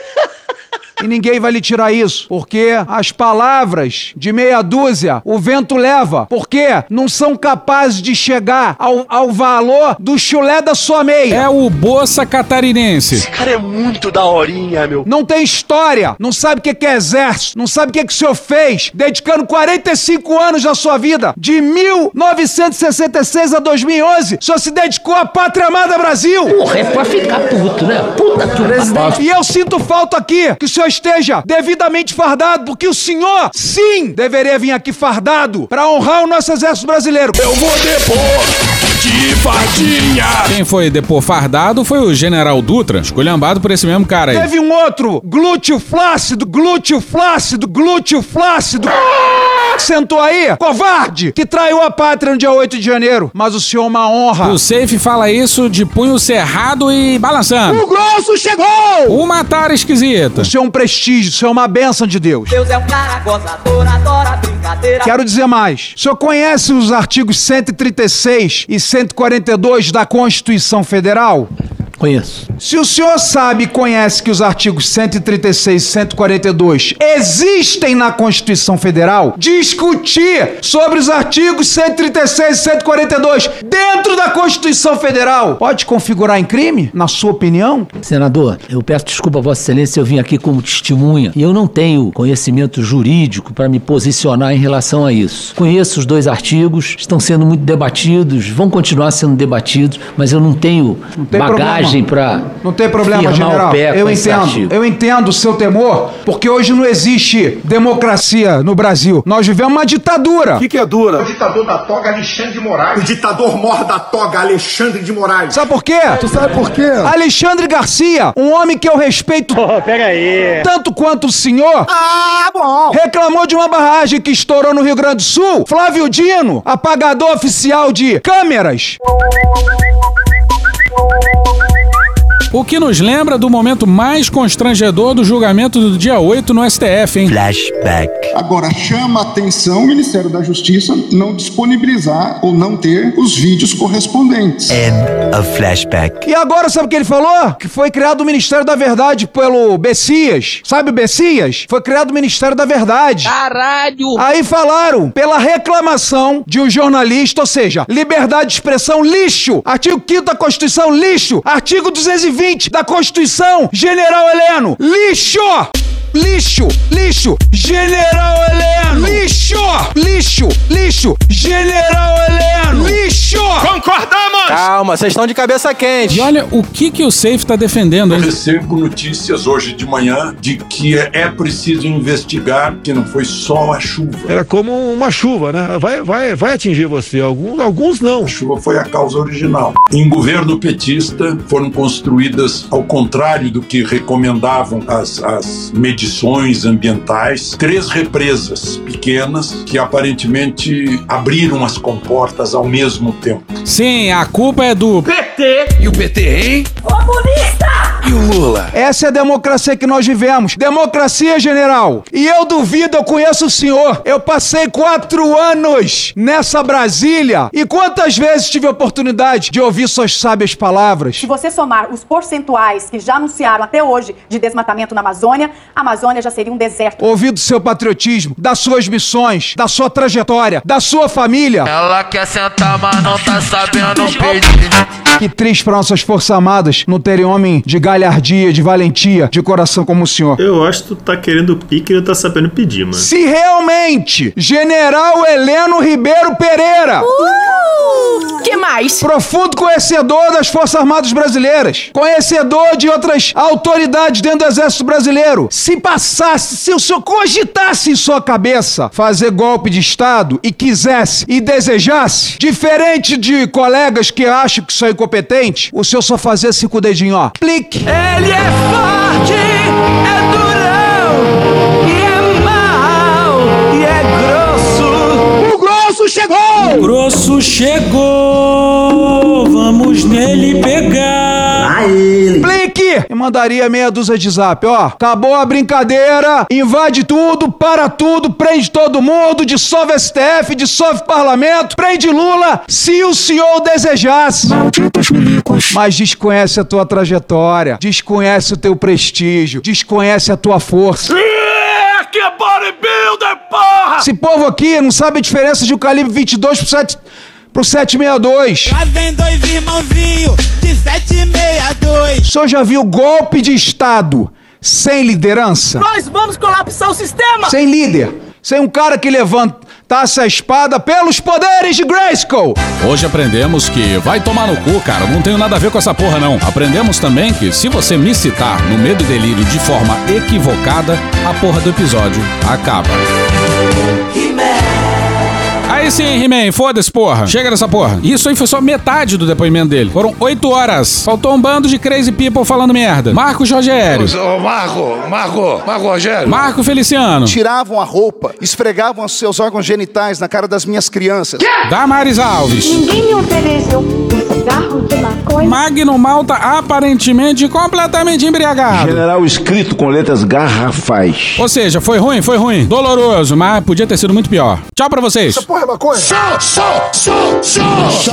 E ninguém vai lhe tirar isso, porque as palavras de meia dúzia o vento leva, porque não são capazes de chegar ao, ao valor do chulé da sua meia. É o Bolsa Catarinense. cara é muito daorinha, meu. Não tem história, não sabe o que é exército, não sabe o que que o senhor fez, dedicando 45 anos da sua vida, de 1966 a 2011, o senhor se dedicou à pátria amada Brasil. Porra, é pra ficar puto, né? Puta que E eu sinto falta aqui que o senhor esteja devidamente fardado, porque o senhor, sim, deveria vir aqui fardado pra honrar o nosso exército brasileiro. Eu vou depor de fadinha. Quem foi depor fardado foi o General Dutra, esculhambado por esse mesmo cara aí. Teve um outro, glúteo flácido, glúteo flácido, glúteo flácido. Sentou aí, covarde, que traiu a pátria no dia 8 de janeiro. Mas o senhor é uma honra. O Safe fala isso de punho cerrado e balançando. O grosso chegou! O matar esquisito. O senhor é um prestígio, o senhor é uma bênção de Deus. Deus é um cara gozador, adora brincadeira. Quero dizer mais. O senhor conhece os artigos 136 e 142 da Constituição Federal? Conheço. Se o senhor sabe e conhece que os artigos 136 e 142 existem na Constituição Federal, discutir sobre os artigos 136 e 142 dentro da Constituição Federal pode configurar em crime, na sua opinião? Senador, eu peço desculpa a Vossa Excelência, eu vim aqui como testemunha e eu não tenho conhecimento jurídico para me posicionar em relação a isso. Conheço os dois artigos, estão sendo muito debatidos, vão continuar sendo debatidos, mas eu não tenho tem bagagem para Não tem problema, general. o Eu entendo. Eu entendo o seu temor, porque hoje não existe democracia no Brasil. Nós vivemos uma ditadura. que é dura? O ditador da toga, Alexandre de Moraes. O ditador mor da toga, Alexandre de Moraes. Sabe por quê? Tu sabe por quê? Alexandre Garcia, um homem que eu respeito pega aí. tanto quanto o senhor, Ah, bom. reclamou de uma barragem que estourou no Rio Grande do Sul. Flávio Dino, apagador oficial de câmeras. O que nos lembra do momento mais constrangedor do julgamento do dia 8 no STF, hein? Flashback. Agora, chama a atenção o Ministério da Justiça não disponibilizar ou não ter os vídeos correspondentes. É. End of flashback. E agora sabe o que ele falou? Que foi criado o Ministério da Verdade pelo Bessias. Sabe o Bessias? Foi criado o Ministério da Verdade. Caralho! Aí falaram pela reclamação de um jornalista, ou seja, liberdade de expressão lixo. Artigo 5 da Constituição lixo. Artigo 220 da Constituição, General Heleno, lixo! Lixo, lixo, General Heleno! Lixo, lixo, lixo, General Heleno! Lixo! Concordamos! Calma, vocês estão de cabeça quente. E olha o que, que o Safe tá defendendo, hein? Recebo notícias hoje de manhã de que é preciso investigar que não foi só a chuva. Era como uma chuva, né? Vai, vai, vai atingir você. Alguns, alguns não. A chuva foi a causa original. Em governo petista foram construídas, ao contrário do que recomendavam as, as medições ambientais, três represas pequenas que aparentemente abriram as comportas ao mesmo tempo. Sim, a culpa é do PT. E o PT, hein? Comunista! E o Lula? Essa é a democracia que nós vivemos. Democracia, general. E eu duvido, eu conheço o senhor. Eu passei quatro anos nessa Brasília. E quantas vezes tive a oportunidade de ouvir suas sábias palavras? Se você somar os percentuais que já anunciaram até hoje de desmatamento na Amazônia, a Amazônia já seria um deserto. Ouvi do seu patriotismo, das suas missões, da sua trajetória, da sua família. Ela quer sentar, mas não tá sabendo pedir. Que triste para nossas forças armadas não terem homem de galhardia, de valentia, de coração como o senhor. Eu acho que tu tá querendo pique e não tá sabendo pedir, mano. Se realmente General Heleno Ribeiro Pereira, Uh! Que mais? profundo conhecedor das Forças Armadas Brasileiras, conhecedor de outras autoridades dentro do Exército Brasileiro, se passasse, se o senhor cogitasse em sua cabeça fazer golpe de Estado e quisesse e desejasse, diferente de colegas que acham que são incompetentes, o senhor só fazia assim com o dedinho, ó. Plique. Ele é forte, é durão, e é mau, e é grosso. O grosso chegou! O grosso chegou, vamos nele pegar. E mandaria meia dúzia de zap. Ó, acabou a brincadeira, invade tudo, para tudo, prende todo mundo, dissolve STF, dissolve parlamento, prende Lula, se o senhor desejasse. Mas desconhece a tua trajetória, desconhece o teu prestígio, desconhece a tua força. Que bodybuilder, porra! Esse povo aqui não sabe a diferença de um calibre 22 pro 7 pro 762. Lá vem dois irmãozinhos de 762. O senhor já viu golpe de Estado sem liderança? Nós vamos colapsar o sistema! Sem líder. Sem um cara que levantasse a espada pelos poderes de Grayskull. Hoje aprendemos que vai tomar no cu, cara. Não tenho nada a ver com essa porra, não. Aprendemos também que se você me citar no medo e delírio de forma equivocada, a porra do episódio acaba. Aí sim, He-Man, foda-se, porra. Chega dessa porra. Isso aí foi só metade do depoimento dele. Foram oito horas. Faltou um bando de crazy people falando merda. Marcos Rogério. Ô, Marco, Marco, Marco Rogério. Marco Feliciano. Tiravam a roupa, esfregavam os seus órgãos genitais na cara das minhas crianças. Damares Alves. Ninguém me ofereceu cigarro de maconha. Magno Malta aparentemente completamente embriagado. General escrito com letras garrafais. Ou seja, foi ruim, foi ruim. Doloroso, mas podia ter sido muito pior. Tchau pra vocês. Essa porra é maconha? Só, só, só, só.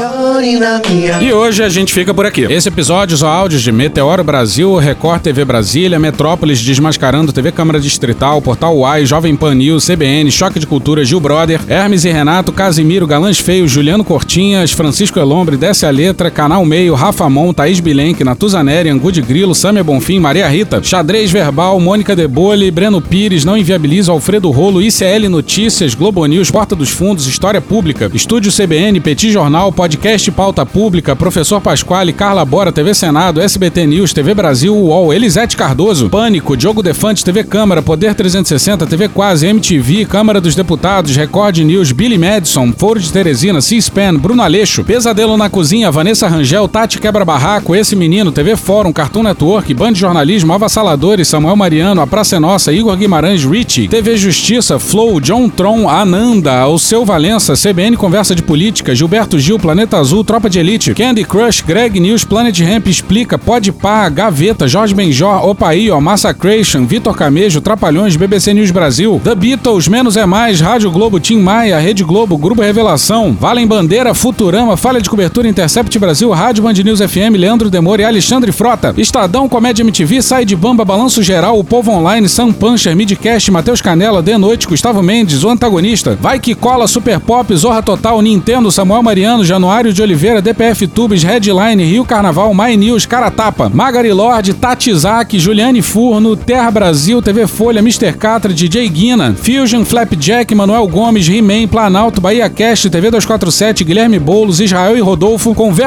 E hoje a gente fica por aqui. Esse episódio são áudios de Meteoro Brasil, Record TV Brasília, Metrópolis Desmascarando TV Câmara Distrital, Portal Uai, Jovem Pan News, CBN, Choque de Cultura, Gil Brother, Hermes e Renato, Casimiro, Galãs Feios, Juliano Cortinhas, Francisco Elombre, Desce a Letra, Canal Meio, Rafa Mon, Thaís Bilenque, Natuzaneri, Angu de Grilo, Samia Bonfim, Maria Rita, Xadrez Verbal, Mônica Debole, Breno Pires, Não Inviabiliza, Alfredo Rolo, ICL Notícias, Globo News, Porta dos Fundos, História Pública, Estúdio CBN, Petit Jornal, Podcast Pauta Pública, Professor Pasquale, Carla Bora, TV Senado, SBT News, TV Brasil, UOL, Elisete Cardoso, Pânico, Diogo Defante, TV Câmara, Poder 360, TV Quase, MTV, Câmara dos Deputados, Record News, Billy Madison, Foro de Teresina, C-SPAN, Bruno Aleixo, Pesadelo na Cozinha, Vanessa Rangel, Tati Quebra Barraco, Esse Menino, TV Fórum, Cartoon Network, Band de Jornalismo, Avassaladores, Samuel Mariano, A Praça é Nossa, Igor Guimarães, Richie, TV Justiça, Flow, John Tron, Ananda, O Seu Valença, CBN Conversa de Política, Gilberto Gil, Planeta Azul, Tropa de Elite, Candy Crush, Greg News, Planet Ramp Explica, Pode Pá, Gaveta, Jorge Benjor, Opaí, ó, Massacration, Vitor Camejo, Trapalhões, BBC News Brasil, The Beatles, Menos é Mais, Rádio Globo, Tim Maia, Rede Globo, Grupo Revelação, Valem Bandeira, Futurama, Falha de Cobertura, Intercept Brasil, Rádio Band News FM, Leandro Demore e Alexandre Frota, Estadão, Comédia MTV, Sai de Bamba, Balanço Geral, O Povo Online, Sam Puncher, Midcast, Matheus Canela, De Noite, Gustavo Mendes, O Antagonista, Vai Que Cola, Super Pop, Zorra Total, Nintendo, Samuel Mariano, Januário de Oliveira, DPF Tubes, Headline, Rio Carnaval, My News, Caratapa, Magari Lorde, Tati Isaac, Juliane Furno, Terra Brasil, TV Folha, Mr. Catra, DJ Guina, Fusion, Flapjack, Manuel Gomes, He-Man, Planalto, Bahia Cast, TV 247, Guilherme Boulos, Israel e Rodolfo, Conversa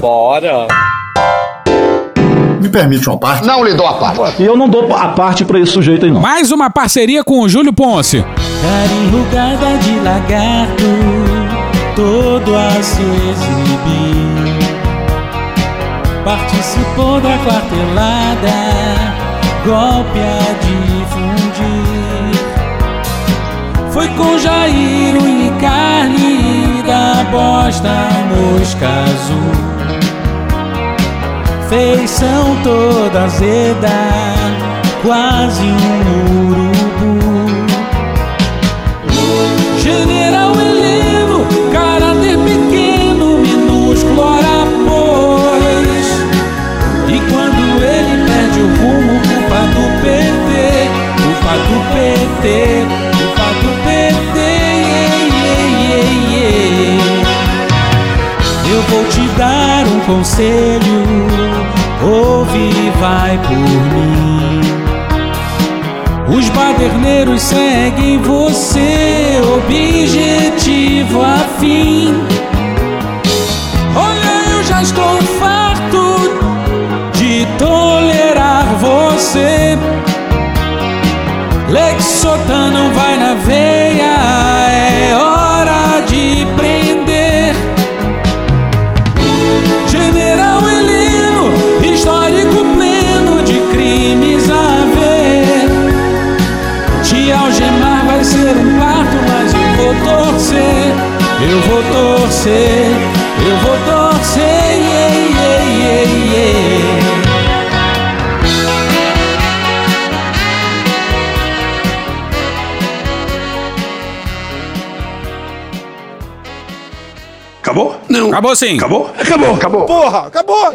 Bora. Me permite uma parte? Não lhe dou a parte. E eu não dou a parte pra esse sujeito aí, não. Mais uma parceria com o Júlio Ponce. Cara enrugada de lagarto, todo a se exibir. Participou da quartelada, golpe a difundir. Foi com Jair e carne da bosta mosca azul. Feição toda azeda, quase um urubu. General Heleno, caráter pequeno, minúsculo, ora pois. E quando ele perde o rumo, culpa do PT, culpa do PT, culpa do PT. Eu vou te dar um conselho, ouve e vai por mim. Os baderneiros seguem você, objetivo afim. Olha, eu já estou farto de tolerar você. Torcer, eu vou torcer. Yeah, yeah, yeah, yeah. Acabou? Não. Acabou sim. Acabou? Acabou, acabou. Porra, acabou.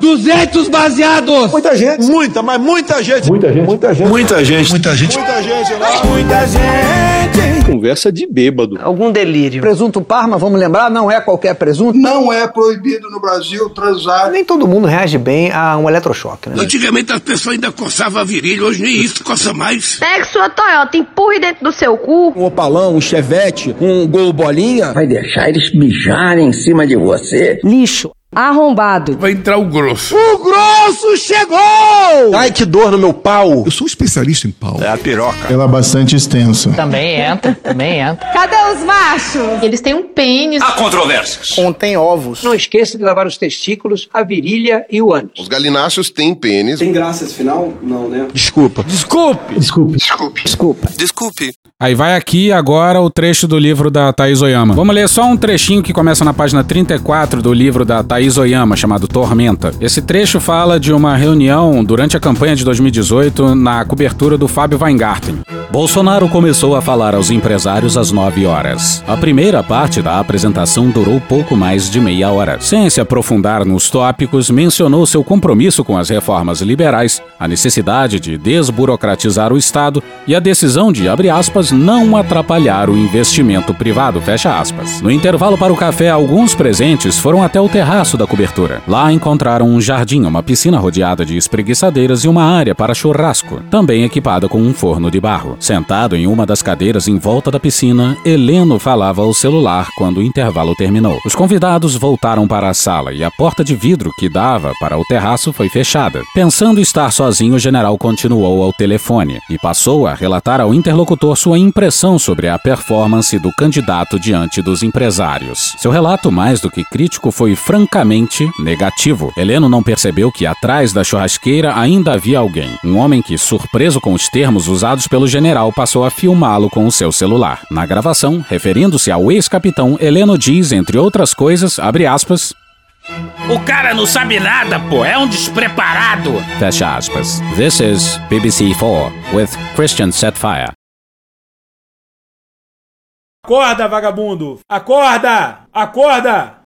200 baseados? Muita gente. Muita, mas muita gente. Muita gente. Muita gente. Muita gente. Muita gente. Muita gente lá. Muita gente. Conversa de bêbado. Algum delírio. Presunto Parma, vamos lembrar, não é qualquer presunto. Não é proibido no Brasil transar. Nem todo mundo reage bem a um eletrochoque, né? Antigamente as pessoas ainda coçavam a virilha, hoje nem isso coça mais. Pegue sua Toyota, empurre dentro do seu cu. Um opalão, um chevette, um gol bolinha. Vai deixar eles mijarem em cima de você? Lixo. Arrombado. Vai entrar o grosso. O grosso chegou! Ai, que dor no meu pau. Eu sou um especialista em pau. É a piroca. Ela é bastante extensa. Também entra, também entra. Cadê os machos? Eles têm um pênis. Há controvérsias. Contém ovos. Não esqueça de lavar os testículos, a virilha e o ânus. Os galináceos têm pênis. Tem graça esse final? Não, né? Desculpa. Desculpe. Desculpe. Desculpe. Desculpa. Desculpe. Aí vai aqui agora o trecho do livro da Thaís Oyama. Vamos ler só um trechinho que começa na página 34 do livro da Thaís Oyama, chamado Tormenta. Esse trecho fala de uma reunião durante a campanha de 2018 na cobertura do Fábio Weingarten. Bolsonaro começou a falar aos empresários às 9 horas. A primeira parte da apresentação durou pouco mais de meia hora. Sem se aprofundar nos tópicos, mencionou seu compromisso com as reformas liberais, a necessidade de desburocratizar o Estado e a decisão de, abre aspas, não atrapalhar o investimento privado, fecha aspas. No intervalo para o café, alguns presentes foram até o terraço da cobertura. Lá encontraram um jardim, uma piscina rodeada de espreguiçadeiras e uma área para churrasco, também equipada com um forno de barro. Sentado em uma das cadeiras em volta da piscina, Heleno falava ao celular quando o intervalo terminou. Os convidados voltaram para a sala e a porta de vidro que dava para o terraço foi fechada. Pensando estar sozinho, o general continuou ao telefone e passou a relatar ao interlocutor sua impressão sobre a performance do candidato diante dos empresários. Seu relato, mais do que crítico, foi francamente negativo. Heleno não percebeu que atrás da churrasqueira ainda havia alguém. Um homem que, surpreso com os termos usados pelo general, passou a filmá-lo com o seu celular. Na gravação, referindo-se ao ex-capitão, Heleno diz, entre outras coisas, abre aspas, O cara não sabe nada, pô. É um despreparado. fecha aspas. This is BBC 4 with Christian Setfire. Acorda, vagabundo! Acorda! Acorda!